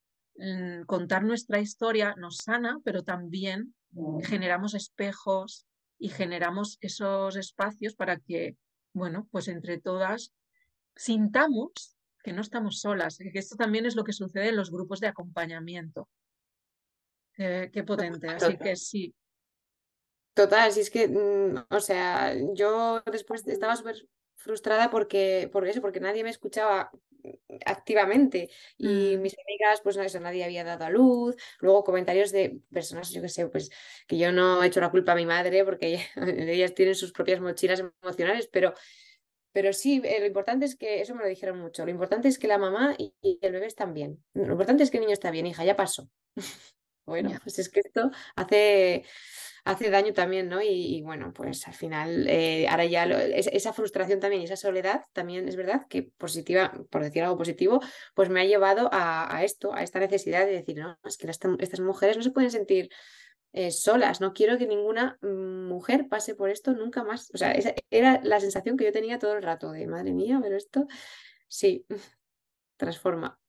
contar nuestra historia nos sana, pero también generamos espejos y generamos esos espacios para que, bueno, pues entre todas sintamos que no estamos solas, que esto también es lo que sucede en los grupos de acompañamiento. Eh, qué potente, así que sí, Total, si es que, mm, o sea, yo después estaba súper frustrada porque, por eso, porque nadie me escuchaba activamente y Mm. mis amigas, pues no, eso, nadie había dado a luz. Luego comentarios de personas, yo que sé, pues que yo no he hecho la culpa a mi madre porque ellas tienen sus propias mochilas emocionales, pero, pero sí, eh, lo importante es que, eso me lo dijeron mucho, lo importante es que la mamá y, y el bebé están bien. Lo importante es que el niño está bien, hija, ya pasó. Bueno, pues es que esto hace, hace daño también, ¿no? Y, y bueno, pues al final, eh, ahora ya lo- es- esa frustración también y esa soledad también es verdad que positiva, por decir algo positivo, pues me ha llevado a, a esto, a esta necesidad de decir, no, es que las- estas mujeres no se pueden sentir eh, solas, no quiero que ninguna mujer pase por esto nunca más. O sea, esa era la sensación que yo tenía todo el rato de, madre mía, pero esto sí, transforma.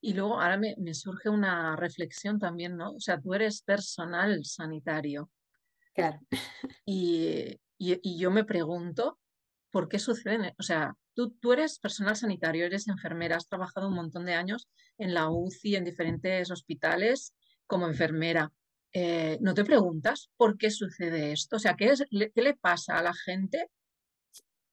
Y luego ahora me, me surge una reflexión también, ¿no? O sea, tú eres personal sanitario Claro. y, y- y yo me pregunto por qué sucede, o sea, tú, tú eres personal sanitario, eres enfermera, has trabajado un montón de años en la UCI, en diferentes hospitales como enfermera. Eh, ¿no te preguntas por qué sucede esto? O sea, ¿qué es, le- qué le pasa a la gente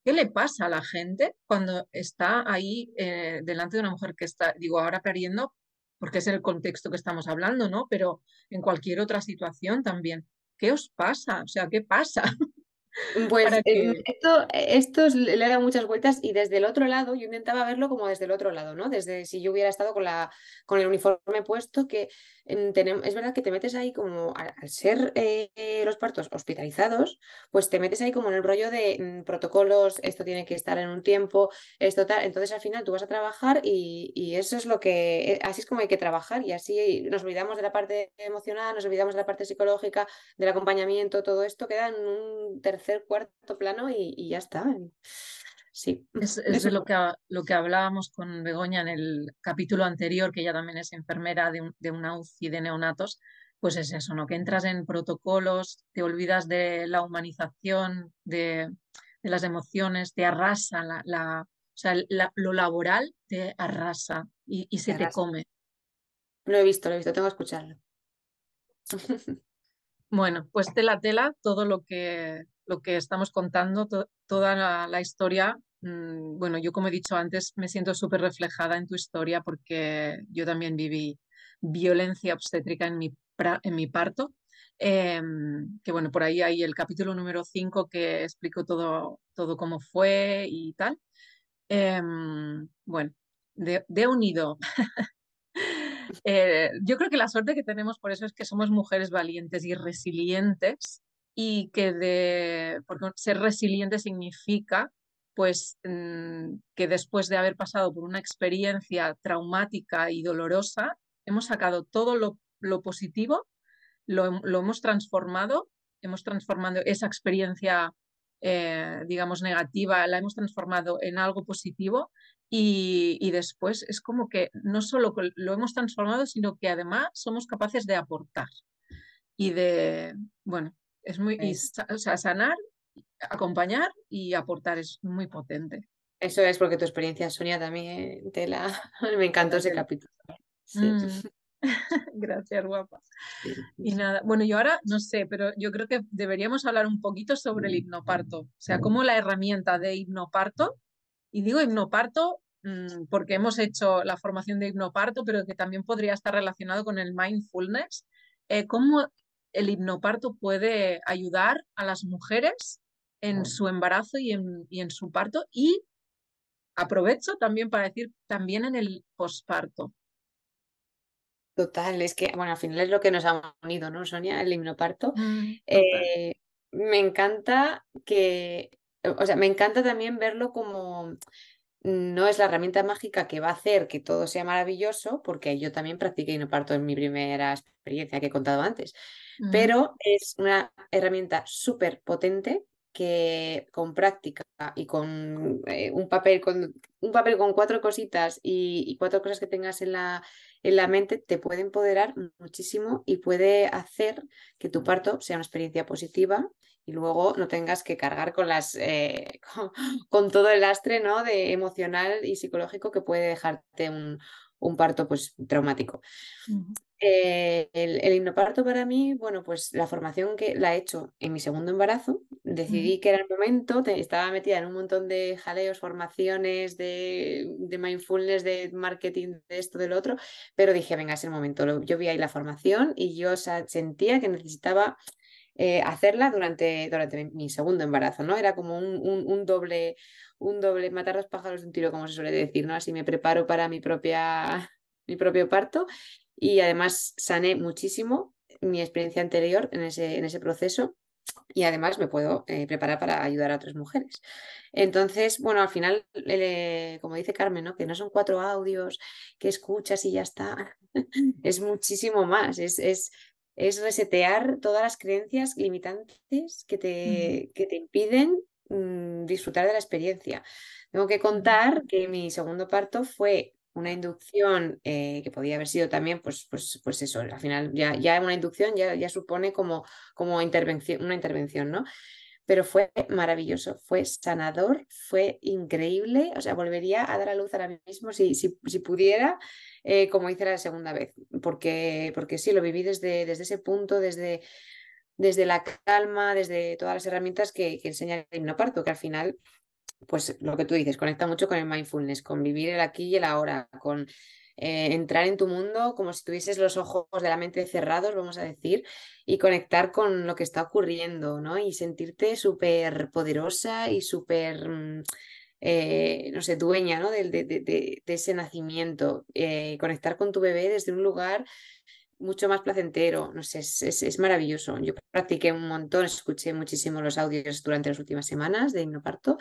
¿Qué le pasa a la gente cuando está ahí eh, delante de una mujer que está, digo, ahora pariendo, porque es el contexto que estamos hablando, ¿no? Pero en cualquier otra situación también. ¿Qué os pasa? O sea, ¿qué pasa? Pues Para eh, que... esto, esto es- le he dado muchas vueltas y desde el otro lado, yo intentaba verlo como desde el otro lado, ¿no? Desde si yo hubiera estado con la, con el uniforme puesto, que mm, es verdad que te metes ahí como, al, ser eh, eh, los partos hospitalizados, pues te metes ahí como en el rollo de mm, protocolos, esto tiene que estar en un tiempo, esto tal, entonces al final tú vas a trabajar y, y eso es lo que, eh, así es como hay que trabajar y así nos olvidamos de la parte emocional, nos olvidamos de la parte psicológica del acompañamiento, todo esto queda en un tercer, cuarto plano y ya está. Sí, Es, es de lo que, lo que hablábamos con Begoña en el capítulo anterior, que ella también es enfermera de, un- de una UCI de neonatos, pues es eso, ¿no? Que entras en protocolos, te olvidas de la humanización, de, de las emociones, te arrasa la, la- o sea, la- lo laboral te arrasa y, y se te come. Lo he visto, lo he visto, tengo que escucharlo. Bueno, pues tela tela, todo lo que, lo que estamos contando, to- toda la, la historia. Mm, bueno, yo como he dicho antes, me siento súper reflejada en tu historia porque yo también viví violencia obstétrica en mi, en mi parto. Em, que bueno, por ahí hay el capítulo número 5 que explico todo, todo cómo fue y tal. Em, bueno, de, de unido. Eh, yo creo que la suerte que tenemos por eso es que somos mujeres valientes y resilientes y que de, porque ser resiliente significa pues mm, que después de haber pasado por una experiencia traumática y dolorosa, hemos sacado todo lo, positivo, lo, hemos transformado, hemos transformado esa experiencia, eh, digamos, negativa, la hemos transformado en algo positivo y, después es como que no solo lo hemos transformado, sino que además somos capaces de aportar y de, bueno, es muy, o sea, sanar, acompañar y aportar es muy potente. Eso es porque tu experiencia, Sonia, también te la... me encantó ese capítulo. Mm. Gracias, guapa. Y nada, bueno, yo ahora no sé, pero yo creo que deberíamos hablar un poquito sobre el hipnoparto, o sea, cómo la herramienta de hipnoparto y digo hipnoparto mm, porque hemos hecho la formación de hipnoparto, pero que también podría estar relacionado con el mindfulness. Eh, ¿Cómo el hipnoparto puede ayudar a las mujeres en su embarazo y en, y en su parto? Y aprovecho también para decir también en el posparto. Total, es que, bueno, al final es lo que nos ha unido, ¿no, Sonia? El hipnoparto. Mm, eh, me encanta que o sea, me encanta también verlo como no es la herramienta mágica que va a hacer que todo sea maravilloso, porque yo también practiqué y no parto en mi primera experiencia que he contado antes, pero es una herramienta súper potente que con práctica y con eh, un papel con un papel con cuatro cositas y, cuatro cosas que tengas en la, en la mente te puede empoderar muchísimo y puede hacer que tu parto sea una experiencia positiva y luego no tengas que cargar con las eh, con, todo el lastre ¿no? de emocional y psicológico que puede dejarte un, un parto pues traumático. Eh, el, el, hipnoparto para mí, bueno, pues la formación que la he hecho en mi segundo embarazo, decidí que era el momento, estaba metida en un montón de jaleos, formaciones de, de, mindfulness, de marketing, de esto, del otro, pero dije, venga, es el momento. Yo vi ahí la formación y yo sentía que necesitaba eh, hacerla durante, durante mi segundo embarazo, ¿no? Era como un, un, doble, un doble, matar dos pájaros de un tiro, como se suele decir, ¿no? Así me preparo para mi, propia, mi propio parto y además sané muchísimo mi experiencia anterior en ese, en ese proceso y además me puedo eh, preparar para ayudar a otras mujeres. Entonces, bueno, al final, como dice Carmen, ¿no? que no son cuatro audios que escuchas y ya está, es muchísimo más, es, es es resetear todas las creencias limitantes que te, que te impiden mm, disfrutar de la experiencia. Tengo que contar que mi segundo parto fue una inducción eh, que podía haber sido también, pues, pues, pues eso, al final ya, ya una inducción ya, ya supone como, como intervención, una intervención, ¿no? Pero fue maravilloso, fue sanador, fue increíble, o sea, volvería a dar a luz ahora mismo si, si, si pudiera eh, como hice la segunda vez, porque, porque sí, lo viví desde, desde ese punto, desde, desde la calma, desde todas las herramientas que, que enseña el hipnoparto, que al final, pues lo que tú dices, conecta mucho con el mindfulness, con vivir el aquí y el ahora, con eh, entrar en tu mundo como si tuvieses los ojos de la mente cerrados, vamos a decir, y conectar con lo que está ocurriendo, ¿no? Y sentirte súper poderosa y súper... Mm, eh, no sé, dueña ¿no? de, ese nacimiento, eh, conectar con tu bebé desde un lugar mucho más placentero, no sé, es, es, maravilloso. Yo practiqué un montón, escuché muchísimo los audios durante las últimas semanas de hipnoparto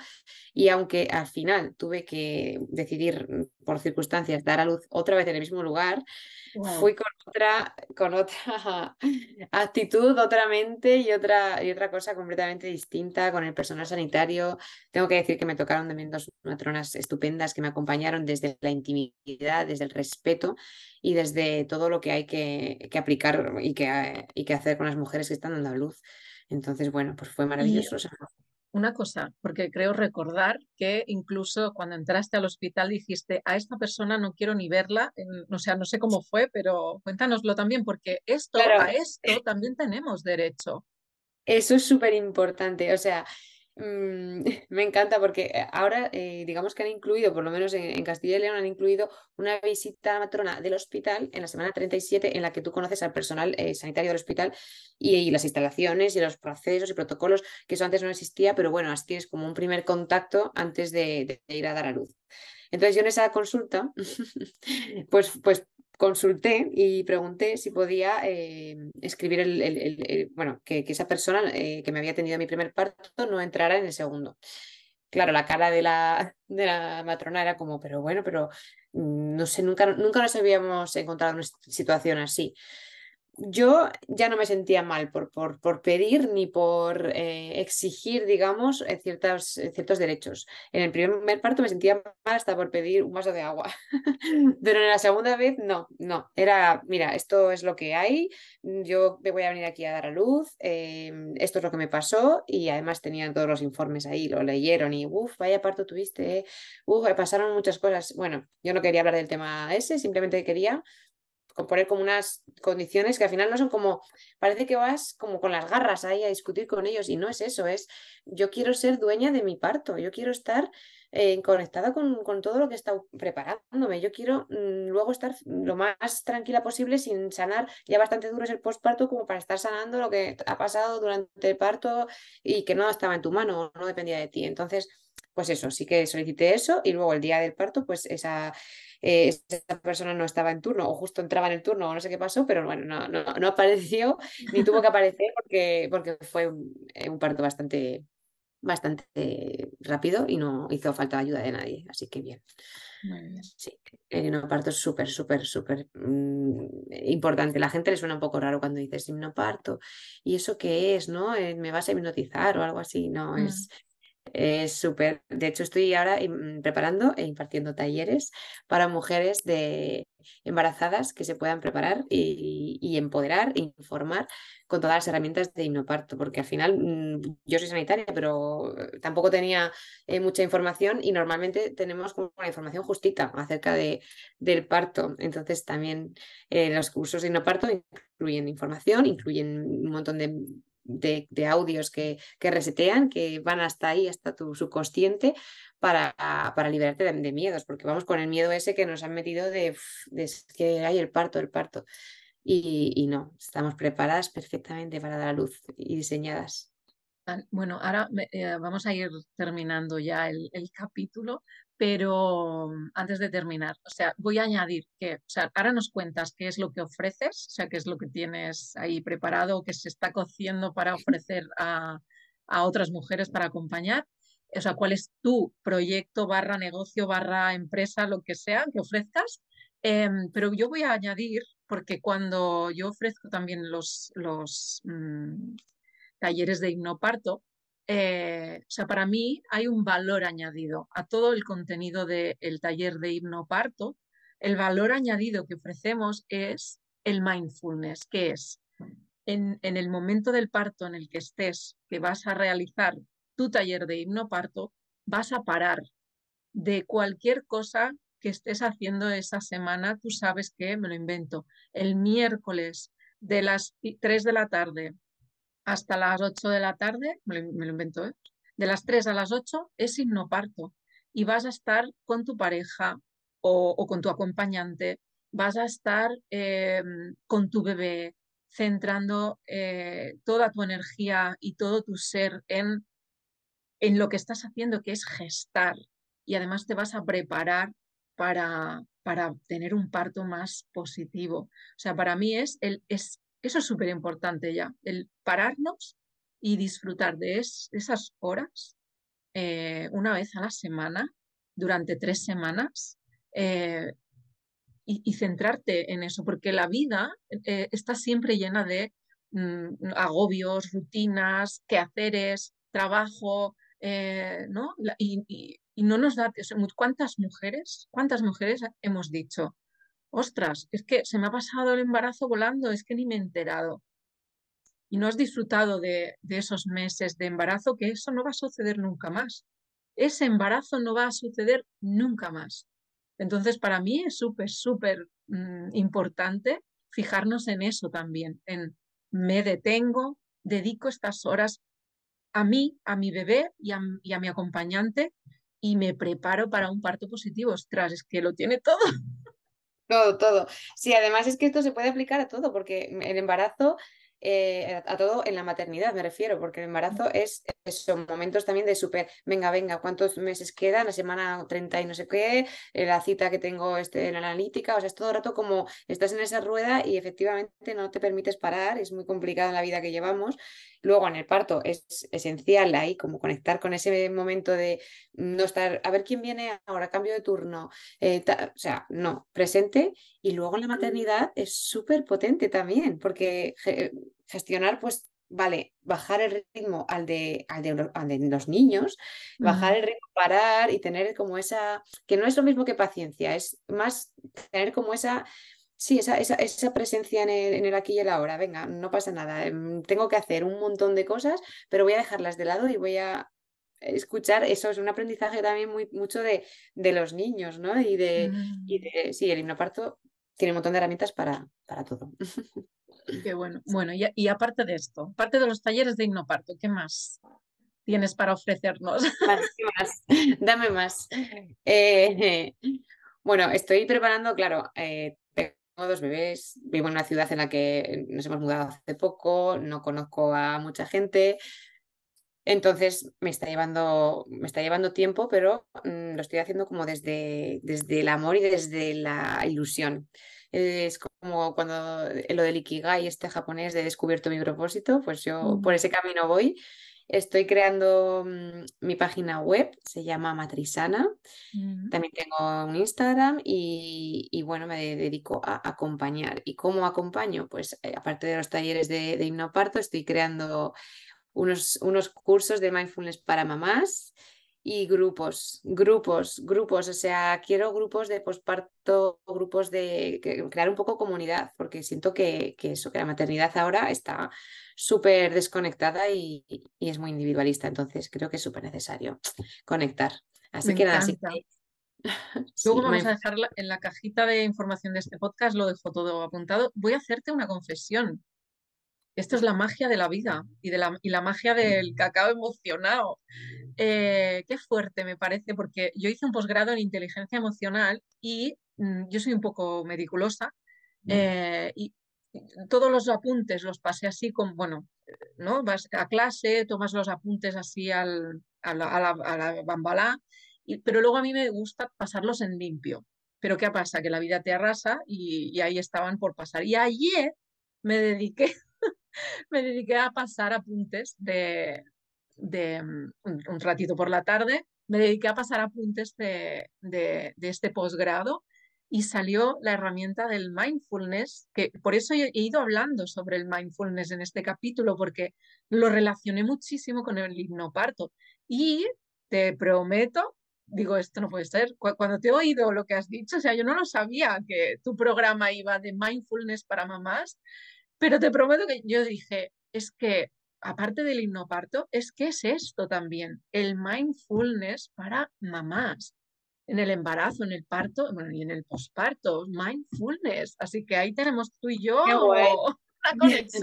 y aunque al final tuve que decidir mm, por circunstancias dar a luz otra vez en el mismo lugar, Fui con otra, con otra actitud, otra mente y otra, y otra cosa completamente distinta con el personal sanitario. Tengo que decir que me tocaron también dos matronas estupendas que me acompañaron desde la intimidad, desde el respeto y desde todo lo que hay que, que aplicar y que, y que hacer con las mujeres que están dando a luz. Entonces, bueno, pues fue maravilloso una cosa, porque creo recordar que incluso cuando entraste al hospital dijiste, a esta persona no quiero ni verla, o sea, no sé cómo fue, pero cuéntanoslo también, porque esto, a esto también tenemos derecho. Eso es súper importante, o sea, Mm, me encanta porque eh, ahora, eh, digamos que han incluido, por lo menos en, Castilla y León, han incluido una visita a la matrona del hospital en la semana 37 en la que tú conoces al personal eh, sanitario del hospital y, las instalaciones y los procesos y protocolos, que eso antes no existía, pero bueno, así tienes como un primer contacto antes de, ir a dar a luz. Entonces yo en esa consulta, pues, pues consulté y pregunté si podía eh, escribir el, bueno, que, esa persona eh, que me había tenido mi primer parto no entrara en el segundo. Claro, la cara de la, de la matrona era como, pero bueno, pero mm, no sé, nunca, nunca nos habíamos encontrado en una situación así yo ya no me sentía mal por, por, por pedir ni por eh, exigir, digamos, eh, ciertos, eh, ciertos derechos. En el primer parto me sentía mal hasta por pedir un vaso de agua, pero en la segunda vez no, no, era, mira, esto es lo que hay, yo me voy a venir aquí a dar a luz, esto es lo que me pasó y además tenían todos los informes ahí, lo leyeron y, uff, vaya parto tuviste, uff, pasaron muchas cosas. Bueno, yo no quería hablar del tema ese, simplemente quería poner como unas condiciones que al final no son como, parece que vas como con las garras ahí a discutir con ellos y no es eso, es yo quiero ser dueña de mi parto, yo quiero estar eh, conectada con, con, todo lo que estado preparándome, yo quiero mm, luego estar lo más tranquila posible sin sanar, ya bastante duro es el postparto como para estar sanando lo que ha pasado durante el parto y que no estaba en tu mano, no dependía de ti. Entonces, pues eso, sí que solicité eso y luego el día del parto, pues esa, eh, esa persona no estaba en turno o justo entraba en el turno o no sé qué pasó, pero bueno, no, no, no apareció ni tuvo que aparecer porque, porque fue un, eh, parto bastante, bastante rápido y no hizo falta ayuda de nadie, así que bien. Sí, el parto es súper, súper, súper mm, importante. La gente le suena un poco raro cuando dices hipnoparto. ¿Y eso qué es? ¿No? Eh, ¿Me vas a hipnotizar o algo así? No, mm. es es súper. De hecho, estoy ahora preparando e impartiendo talleres para mujeres de embarazadas que se puedan preparar y, empoderar e informar con todas las herramientas de hipnoparto, porque al final mm, yo soy sanitaria, pero tampoco tenía eh, mucha información y normalmente tenemos como una información justita acerca de, del parto. Entonces también eh, los cursos de hipnoparto incluyen información, incluyen un montón de de, audios que, que, resetean, que van hasta ahí, hasta tu subconsciente, para, para liberarte de, miedos, porque vamos con el miedo ese que nos han metido de, que hay el parto, el parto. Y, y, no, estamos preparadas perfectamente para dar luz y diseñadas. Bueno, ahora eh, vamos a ir terminando ya el, el, capítulo, pero mm, antes de terminar, o sea, voy a añadir que, o sea, ahora nos cuentas qué es lo que ofreces, o sea, qué es lo que tienes ahí preparado, que se está cociendo para ofrecer a, a otras mujeres para acompañar. O sea, cuál es tu proyecto barra negocio barra empresa, lo que sea que ofrezcas. Em, pero yo voy a añadir, porque cuando yo ofrezco también los, los mm, talleres de hipnoparto, eh, o sea, para mí hay un valor añadido a todo el contenido del taller de hipnoparto. El valor añadido que ofrecemos es el mindfulness, que es en, en el momento del parto en el que estés, que vas a realizar tu taller de hipnoparto, vas a parar de cualquier cosa que estés haciendo esa semana. Tú sabes que, me lo invento, el miércoles de las 3 de la tarde hasta las 8 de la tarde, me lo, invento, ¿eh? de las 3 a las 8 es hipnoparto y vas a estar con tu pareja o, con tu acompañante, vas a estar em, con tu bebé, centrando eh, toda tu energía y todo tu ser en, en lo que estás haciendo, que es gestar. Y además te vas a preparar para, para tener un parto más positivo. O sea, para mí es, el, es eso es súper importante ya, el pararnos y disfrutar de esas horas eh, una vez a la semana, durante tres semanas, eh, y, centrarte en eso, porque la vida eh, está siempre llena de mm, agobios, rutinas, quehaceres, trabajo, ¿no? Y, y, no nos da, ¿cuántas mujeres, cuántas mujeres hemos dicho? Ostras, es que se me ha pasado el embarazo volando, es que ni me he enterado. Y no has disfrutado de, esos meses de embarazo, que eso no va a suceder nunca más. Ese embarazo no va a suceder nunca más. Entonces, para mí es súper, súper mm, importante fijarnos en eso también, en me detengo, dedico estas horas a mí, a mi bebé y a, y a mi acompañante y me preparo para un parto positivo. Ostras, es que lo tiene todo. Todo, todo. Sí, además es que esto se puede aplicar a todo, porque el embarazo eh, a todo en la maternidad, me refiero, porque el embarazo es, son momentos también de súper, venga, venga, ¿cuántos meses quedan? La semana 30 y no sé qué, eh, la cita que tengo este, en la analítica, o sea, es todo el rato como estás en esa rueda y efectivamente no te permites parar, es muy complicado en la vida que llevamos. Luego en el parto es esencial ahí como conectar con ese momento de no estar, a ver quién viene ahora, cambio de turno, eh, o sea, no, presente. Y luego en la maternidad es súper potente también, porque gestionar, pues, vale, bajar el ritmo al de, al de, los niños, bajar el ritmo, parar y tener como esa, que no es lo mismo que paciencia, es más tener como esa Sí, esa, esa, esa presencia en el, en el, aquí y el ahora. Venga, no pasa nada. Em, tengo que hacer un montón de cosas, pero voy a dejarlas de lado y voy a escuchar. Eso es un aprendizaje también muy, mucho de, de los niños, ¿no? Y de, y de sí, el hipnoparto tiene un montón de herramientas para, para todo. Qué bueno. Bueno, y, y, aparte de esto, aparte de los talleres de hipnoparto, ¿qué más tienes para ofrecernos? ¿qué más? Dame más. Eh, bueno, estoy preparando, claro, eh, dos bebés, vivo en una ciudad en la que nos hemos mudado hace poco, no conozco a mucha gente, entonces me está llevando, me está llevando tiempo, pero mm, lo estoy haciendo como desde, desde el amor y desde la ilusión. Es como cuando lo del Ikigai, este japonés de descubierto mi propósito, pues yo por ese camino voy Estoy creando mm, mi página web, se llama Matrisana. También tengo un Instagram y, bueno, me dedico a acompañar. ¿Y cómo acompaño? Pues eh, aparte de los talleres de, de hipnoparto, estoy creando unos, unos cursos de mindfulness para mamás y grupos, grupos, grupos, o sea, quiero grupos de posparto, grupos de crear un poco comunidad, porque siento que, que eso, que la maternidad ahora está súper desconectada y, es muy individualista, entonces creo que es súper necesario conectar. Así que nada, Luego vamos a dejar en la cajita de información de este podcast, lo dejo todo apuntado. Voy a hacerte una confesión. Esto es la magia de la vida y, de la, y la magia del cacao emocionado. Eh, qué fuerte me parece, porque yo hice un posgrado en inteligencia emocional y mm, yo soy un poco mediculosa mm. eh, y todos los apuntes los pasé así como, bueno, ¿no? Vas a clase, tomas los apuntes así al, a, la, a, bambalá, y, pero luego a mí me gusta pasarlos en limpio. Pero ¿qué pasa? Que la vida te arrasa y, y ahí estaban por pasar. Y ayer me dediqué me dediqué a pasar apuntes de, de mm, un, ratito por la tarde, me dediqué a pasar apuntes de, de, este posgrado y salió la herramienta del mindfulness, que por eso he ido hablando sobre el mindfulness en este capítulo, porque lo relacioné muchísimo con el hipnoparto. Y te prometo, digo, esto no puede ser, cuando te he oído lo que has dicho, o sea, yo no lo sabía que tu programa iba de mindfulness para mamás, pero te prometo que yo dije, es que aparte del hipnoparto, es que es esto también, el mindfulness para mamás. En el embarazo, en el parto, bueno, y en el posparto, mindfulness. Así que ahí tenemos tú y yo una conexión.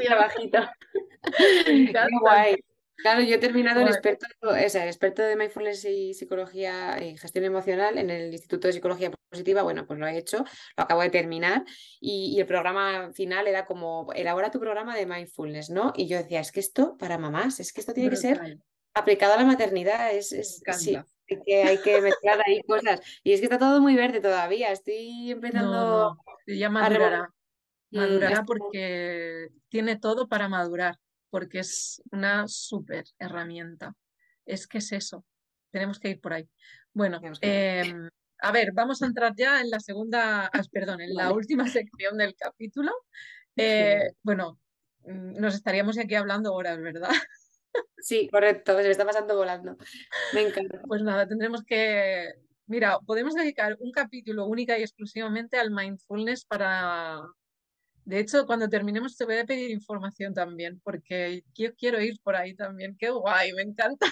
Qué guay. Claro, yo he terminado el experto, experto de mindfulness y psicología y gestión emocional en el Instituto de Psicología Positiva. Bueno, pues lo he hecho, lo acabo de terminar y, el programa final era como elabora tu programa de mindfulness, ¿no? Y yo decía, es que esto para mamás, es que esto tiene que ser aplicado a la maternidad, es, es sí, que hay que mezclar ahí cosas. Y es que está todo muy verde todavía, estoy empezando Ya madurará. Madurará porque tiene todo para madurar porque es una súper herramienta. Es que es eso, tenemos que ir por ahí. Bueno, em, a ver, vamos a entrar ya en la segunda, ah, perdón, en la última sección del capítulo. Eh, bueno, mm, nos estaríamos aquí hablando horas, ¿verdad? Sí, correcto, se me está pasando volando. Me encanta. Pues nada, tendremos que, mira, podemos dedicar un capítulo única y exclusivamente al mindfulness para, de hecho, cuando terminemos te voy a pedir información también, porque yo quiero ir por ahí también. Qué guay, me encanta.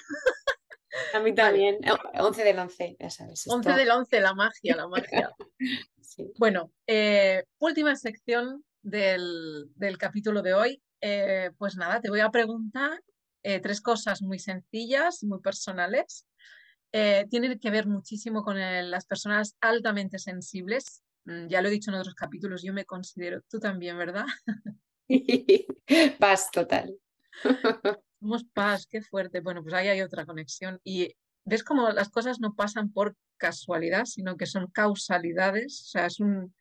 A mí también. 11 del 11, ya sabes. 11 del 11, la magia, la magia. Bueno, eh, última sección del, capítulo de hoy. Eh, pues nada, te voy a preguntar eh, tres cosas muy sencillas, muy personales. tienen que ver muchísimo con las personas altamente sensibles ya lo he dicho en otros capítulos, yo me considero, tú también, ¿verdad? paz total. Somos paz, qué fuerte. Bueno, pues ahí hay otra conexión. Y ves cómo las cosas no pasan por casualidad, sino que son causalidades. O sea, son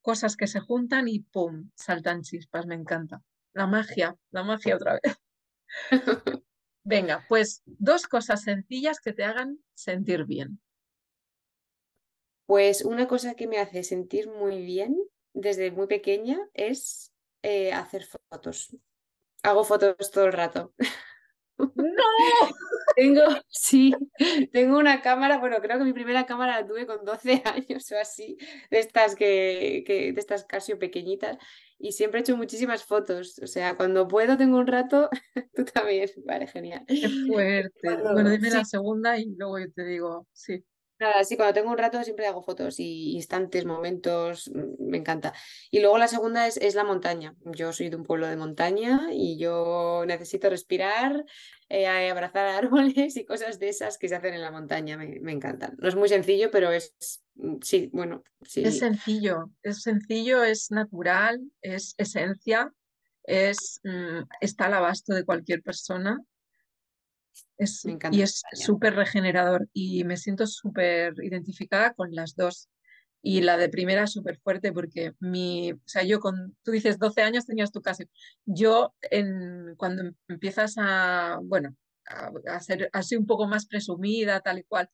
cosas que se juntan y ¡pum! saltan chispas. Me encanta. La magia, la magia otra vez. Venga, pues dos cosas sencillas que te hagan sentir bien. Pues una cosa que me hace sentir muy bien desde muy pequeña es eh, hacer fotos. Hago fotos todo el rato. ¡No! tengo, sí, tengo una cámara, bueno, creo que mi primera cámara la tuve con 12 años o así, de estas que, que de estas casi pequeñitas, y siempre he hecho muchísimas fotos. O sea, cuando puedo, tengo un rato, tú también, vale, genial. Qué fuerte. bueno, dime la segunda y luego yo te digo, sí. Nada, sí, cuando tengo un rato siempre hago fotos y instantes, momentos, mm, me encanta. Y luego la segunda es, es la montaña. Yo soy de un pueblo de montaña y yo necesito respirar, eh, abrazar árboles y cosas de esas que se hacen en la montaña, me, encantan. No es muy sencillo, pero es, mm, sí, bueno, sí. Es sencillo, es sencillo, es natural, es esencia, es, mm, está al abasto de cualquier persona es, y es súper regenerador y me siento súper identificada con las dos. Y la de primera súper fuerte porque mi, o sea, yo con, tú dices 12 años tenías tu casa. Yo en, cuando em, empiezas a, bueno, a, ser así un poco más presumida, tal y cual,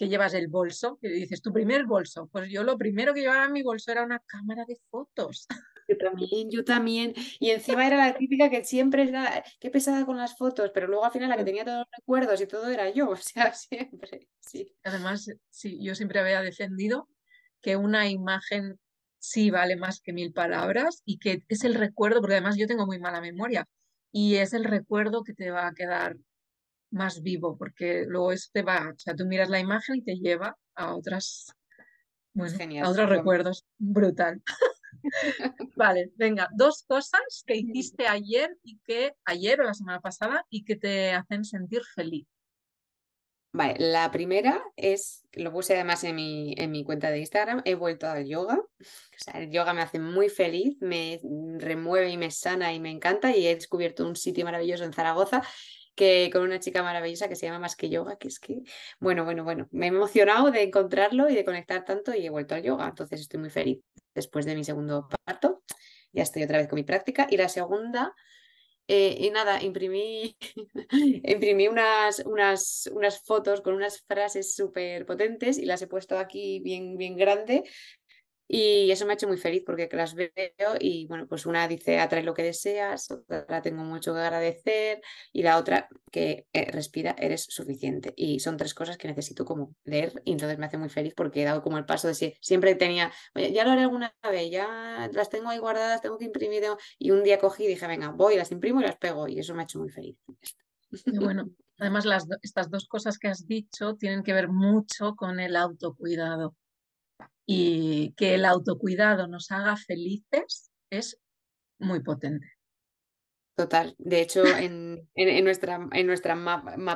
que llevas el bolso, que dices tu primer bolso. Pues yo lo primero que llevaba en mi bolso era una cámara de fotos. Yo también, yo también. Y encima era la típica que siempre era, qué pesada con las fotos, pero luego al final la que tenía todos los recuerdos y todo era yo, o sea, siempre, sí. Además, sí, yo siempre había defendido que una imagen sí vale más que mil palabras y que es el recuerdo, porque además yo tengo muy mala memoria, y es el recuerdo que te va a quedar más vivo, porque luego eso te va, o sea, tú miras la imagen y te lleva a otras, bueno, a otros recuerdos. Brutal. Vale, venga, dos cosas que hiciste ayer y que ayer o la semana pasada y que te hacen sentir feliz. Vale, la primera es, lo puse además en mi, en mi cuenta de Instagram, he vuelto al yoga. O sea, el yoga me hace muy feliz, me remueve y me sana y me encanta y he descubierto un sitio maravilloso en Zaragoza que con una chica maravillosa que se llama Más que Yoga, que es que, bueno, bueno, bueno, me he emocionado de encontrarlo y de conectar tanto y he vuelto al yoga, entonces estoy muy feliz después de mi segundo parto. Ya estoy otra vez con mi práctica. Y la segunda, eh, y nada, imprimí, imprimí unas, unas, unas fotos con unas frases súper potentes y las he puesto aquí bien, bien grande y eso me ha hecho muy feliz porque las veo y bueno, pues una dice atrae lo que deseas, otra tengo mucho que agradecer y la otra que eh, respira, eres suficiente. Y son tres cosas que necesito como leer y entonces me hace muy feliz porque he dado como el paso de si siempre tenía, ya lo haré alguna vez, ya las tengo ahí guardadas, tengo que imprimir y un día cogí y dije, venga, voy, las imprimo y las pego y eso me ha hecho muy feliz. Bueno, además las, estas dos cosas que has dicho tienen que ver mucho con el autocuidado y que el autocuidado nos haga felices es muy potente. Total. De hecho, en, nuestra, en nuestra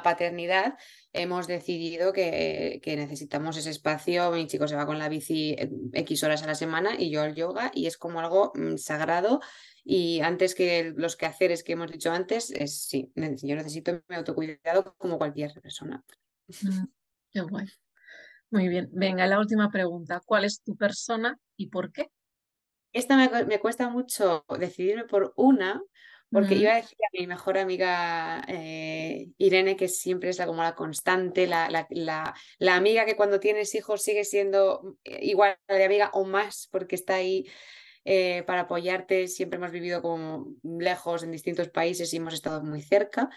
paternidad hemos decidido que, que, necesitamos ese espacio. Mi chico se va con la bici eh, X horas a la semana y yo al yoga y es como algo mm, sagrado. Y antes que los quehaceres que hemos dicho antes, es sí, yo necesito mi autocuidado como cualquier persona. Mm, qué guay. Muy bien, venga, la última pregunta. ¿Cuál es tu persona y por qué? Esta me, cuesta mucho decidirme por una, porque iba a decir a mi mejor amiga eh, Irene, que siempre es la, como la constante, la, la, amiga que cuando tienes hijos sigue siendo eh, igual de amiga o más, porque está ahí eh, para apoyarte. Siempre hemos vivido como lejos en distintos países y hemos estado muy cerca.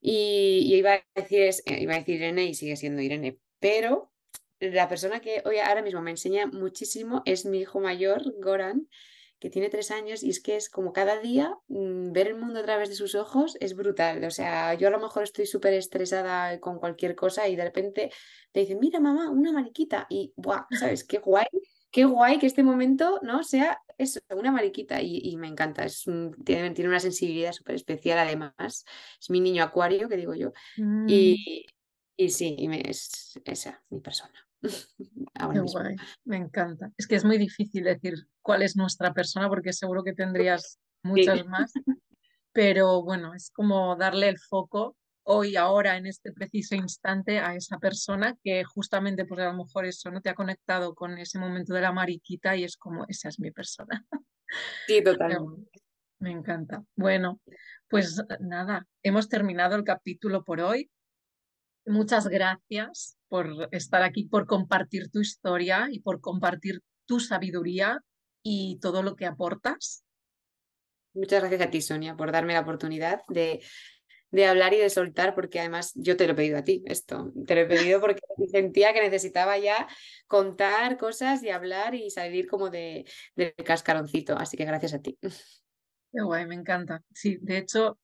Y, iba, a decir, iba a decir Irene y sigue siendo Irene, pero la persona que hoy ahora mismo me enseña muchísimo es mi hijo mayor, Goran, que tiene tres años y es que es como cada día mm, ver el mundo a través de sus ojos es brutal. O sea, yo a lo mejor estoy súper estresada con cualquier cosa y de repente te dicen, mira mamá, una mariquita y, ¡buah! ¿Sabes? Qué guay, qué guay que este momento no sea eso, una mariquita y, me encanta. Es tiene, tiene, una sensibilidad súper especial además. Es mi niño acuario, que digo yo. Mm. Y, y sí, es esa mi persona. me encanta. Es que es muy difícil decir cuál es nuestra persona porque seguro que tendrías muchas más, pero bueno, es como darle el foco hoy, ahora, en este preciso instante a esa persona que justamente, pues a lo mejor eso no te ha conectado con ese momento de la mariquita y es como, esa es mi persona. Sí, totalmente. Me encanta. Bueno, pues nada, hemos terminado el capítulo por hoy. Muchas gracias por estar aquí, por compartir tu historia y por compartir tu sabiduría y todo lo que aportas. Muchas gracias a ti, Sonia, por darme la oportunidad de, de hablar y de soltar, porque además yo te lo he pedido a ti, esto. Te lo he pedido porque sentía que necesitaba ya contar cosas y hablar y salir como de, del cascaroncito. Así que gracias a ti. Qué guay, me encanta. Sí, de hecho,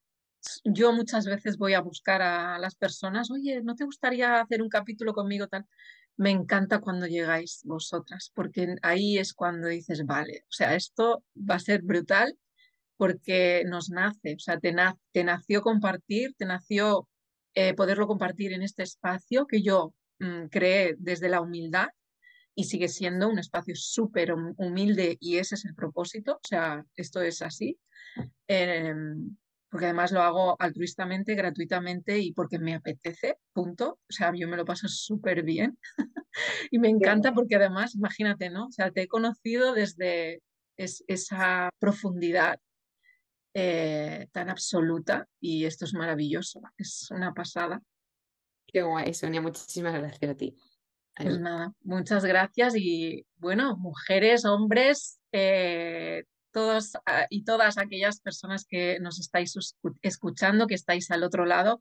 yo muchas veces voy a buscar a las personas, oye, ¿no te gustaría hacer un capítulo conmigo tal? Me encanta cuando llegáis vosotras, porque ahí es cuando dices, vale, o sea, esto va a ser brutal porque nos nace, o sea, te, te nació compartir, te nació eh, poderlo compartir en este espacio que yo mm, creé desde la humildad y sigue siendo un espacio súper humilde y ese es el propósito, o sea, esto es así. Em, porque además lo hago altruistamente, gratuitamente y porque me apetece, punto. O sea, yo me lo paso súper bien y me encanta porque además, imagínate, ¿no? O sea, te he conocido desde esa profundidad eh, tan absoluta y esto es maravilloso, es una pasada. Qué guay, Sonia, muchísimas gracias a ti. Pues nada, muchas gracias y bueno, mujeres, hombres, eh, todos ah, y todas aquellas personas que nos estáis escuchando, que estáis al otro lado.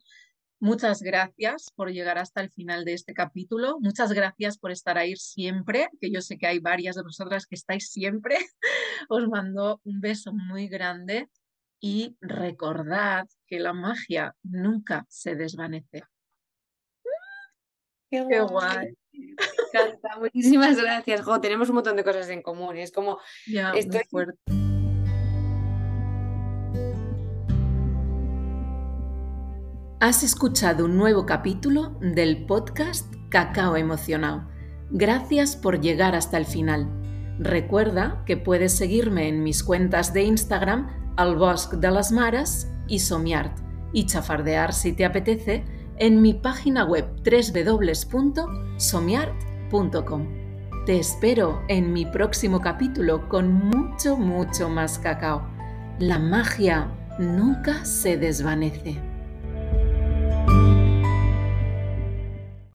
Muchas gracias por llegar hasta el final de este capítulo. Muchas gracias por estar ahí siempre, que yo sé que hay varias de vosotras que estáis siempre. Os mando un beso muy grande y recordad que la magia nunca se desvanece. Qué guay. Muchísimas gracias. Jo, tenemos un montón de cosas en común. Es como ya, estoy fuerte. Has escuchado un nuevo capítulo del podcast Cacao Emocionado. Gracias por llegar hasta el final. Recuerda que puedes seguirme en mis cuentas de Instagram, al Bosque de las Maras y Somiart, y chafardear si te apetece en mi página web www.somiart.com. Te espero en mi próximo capítulo con mucho, mucho más cacao. La magia nunca se desvanece.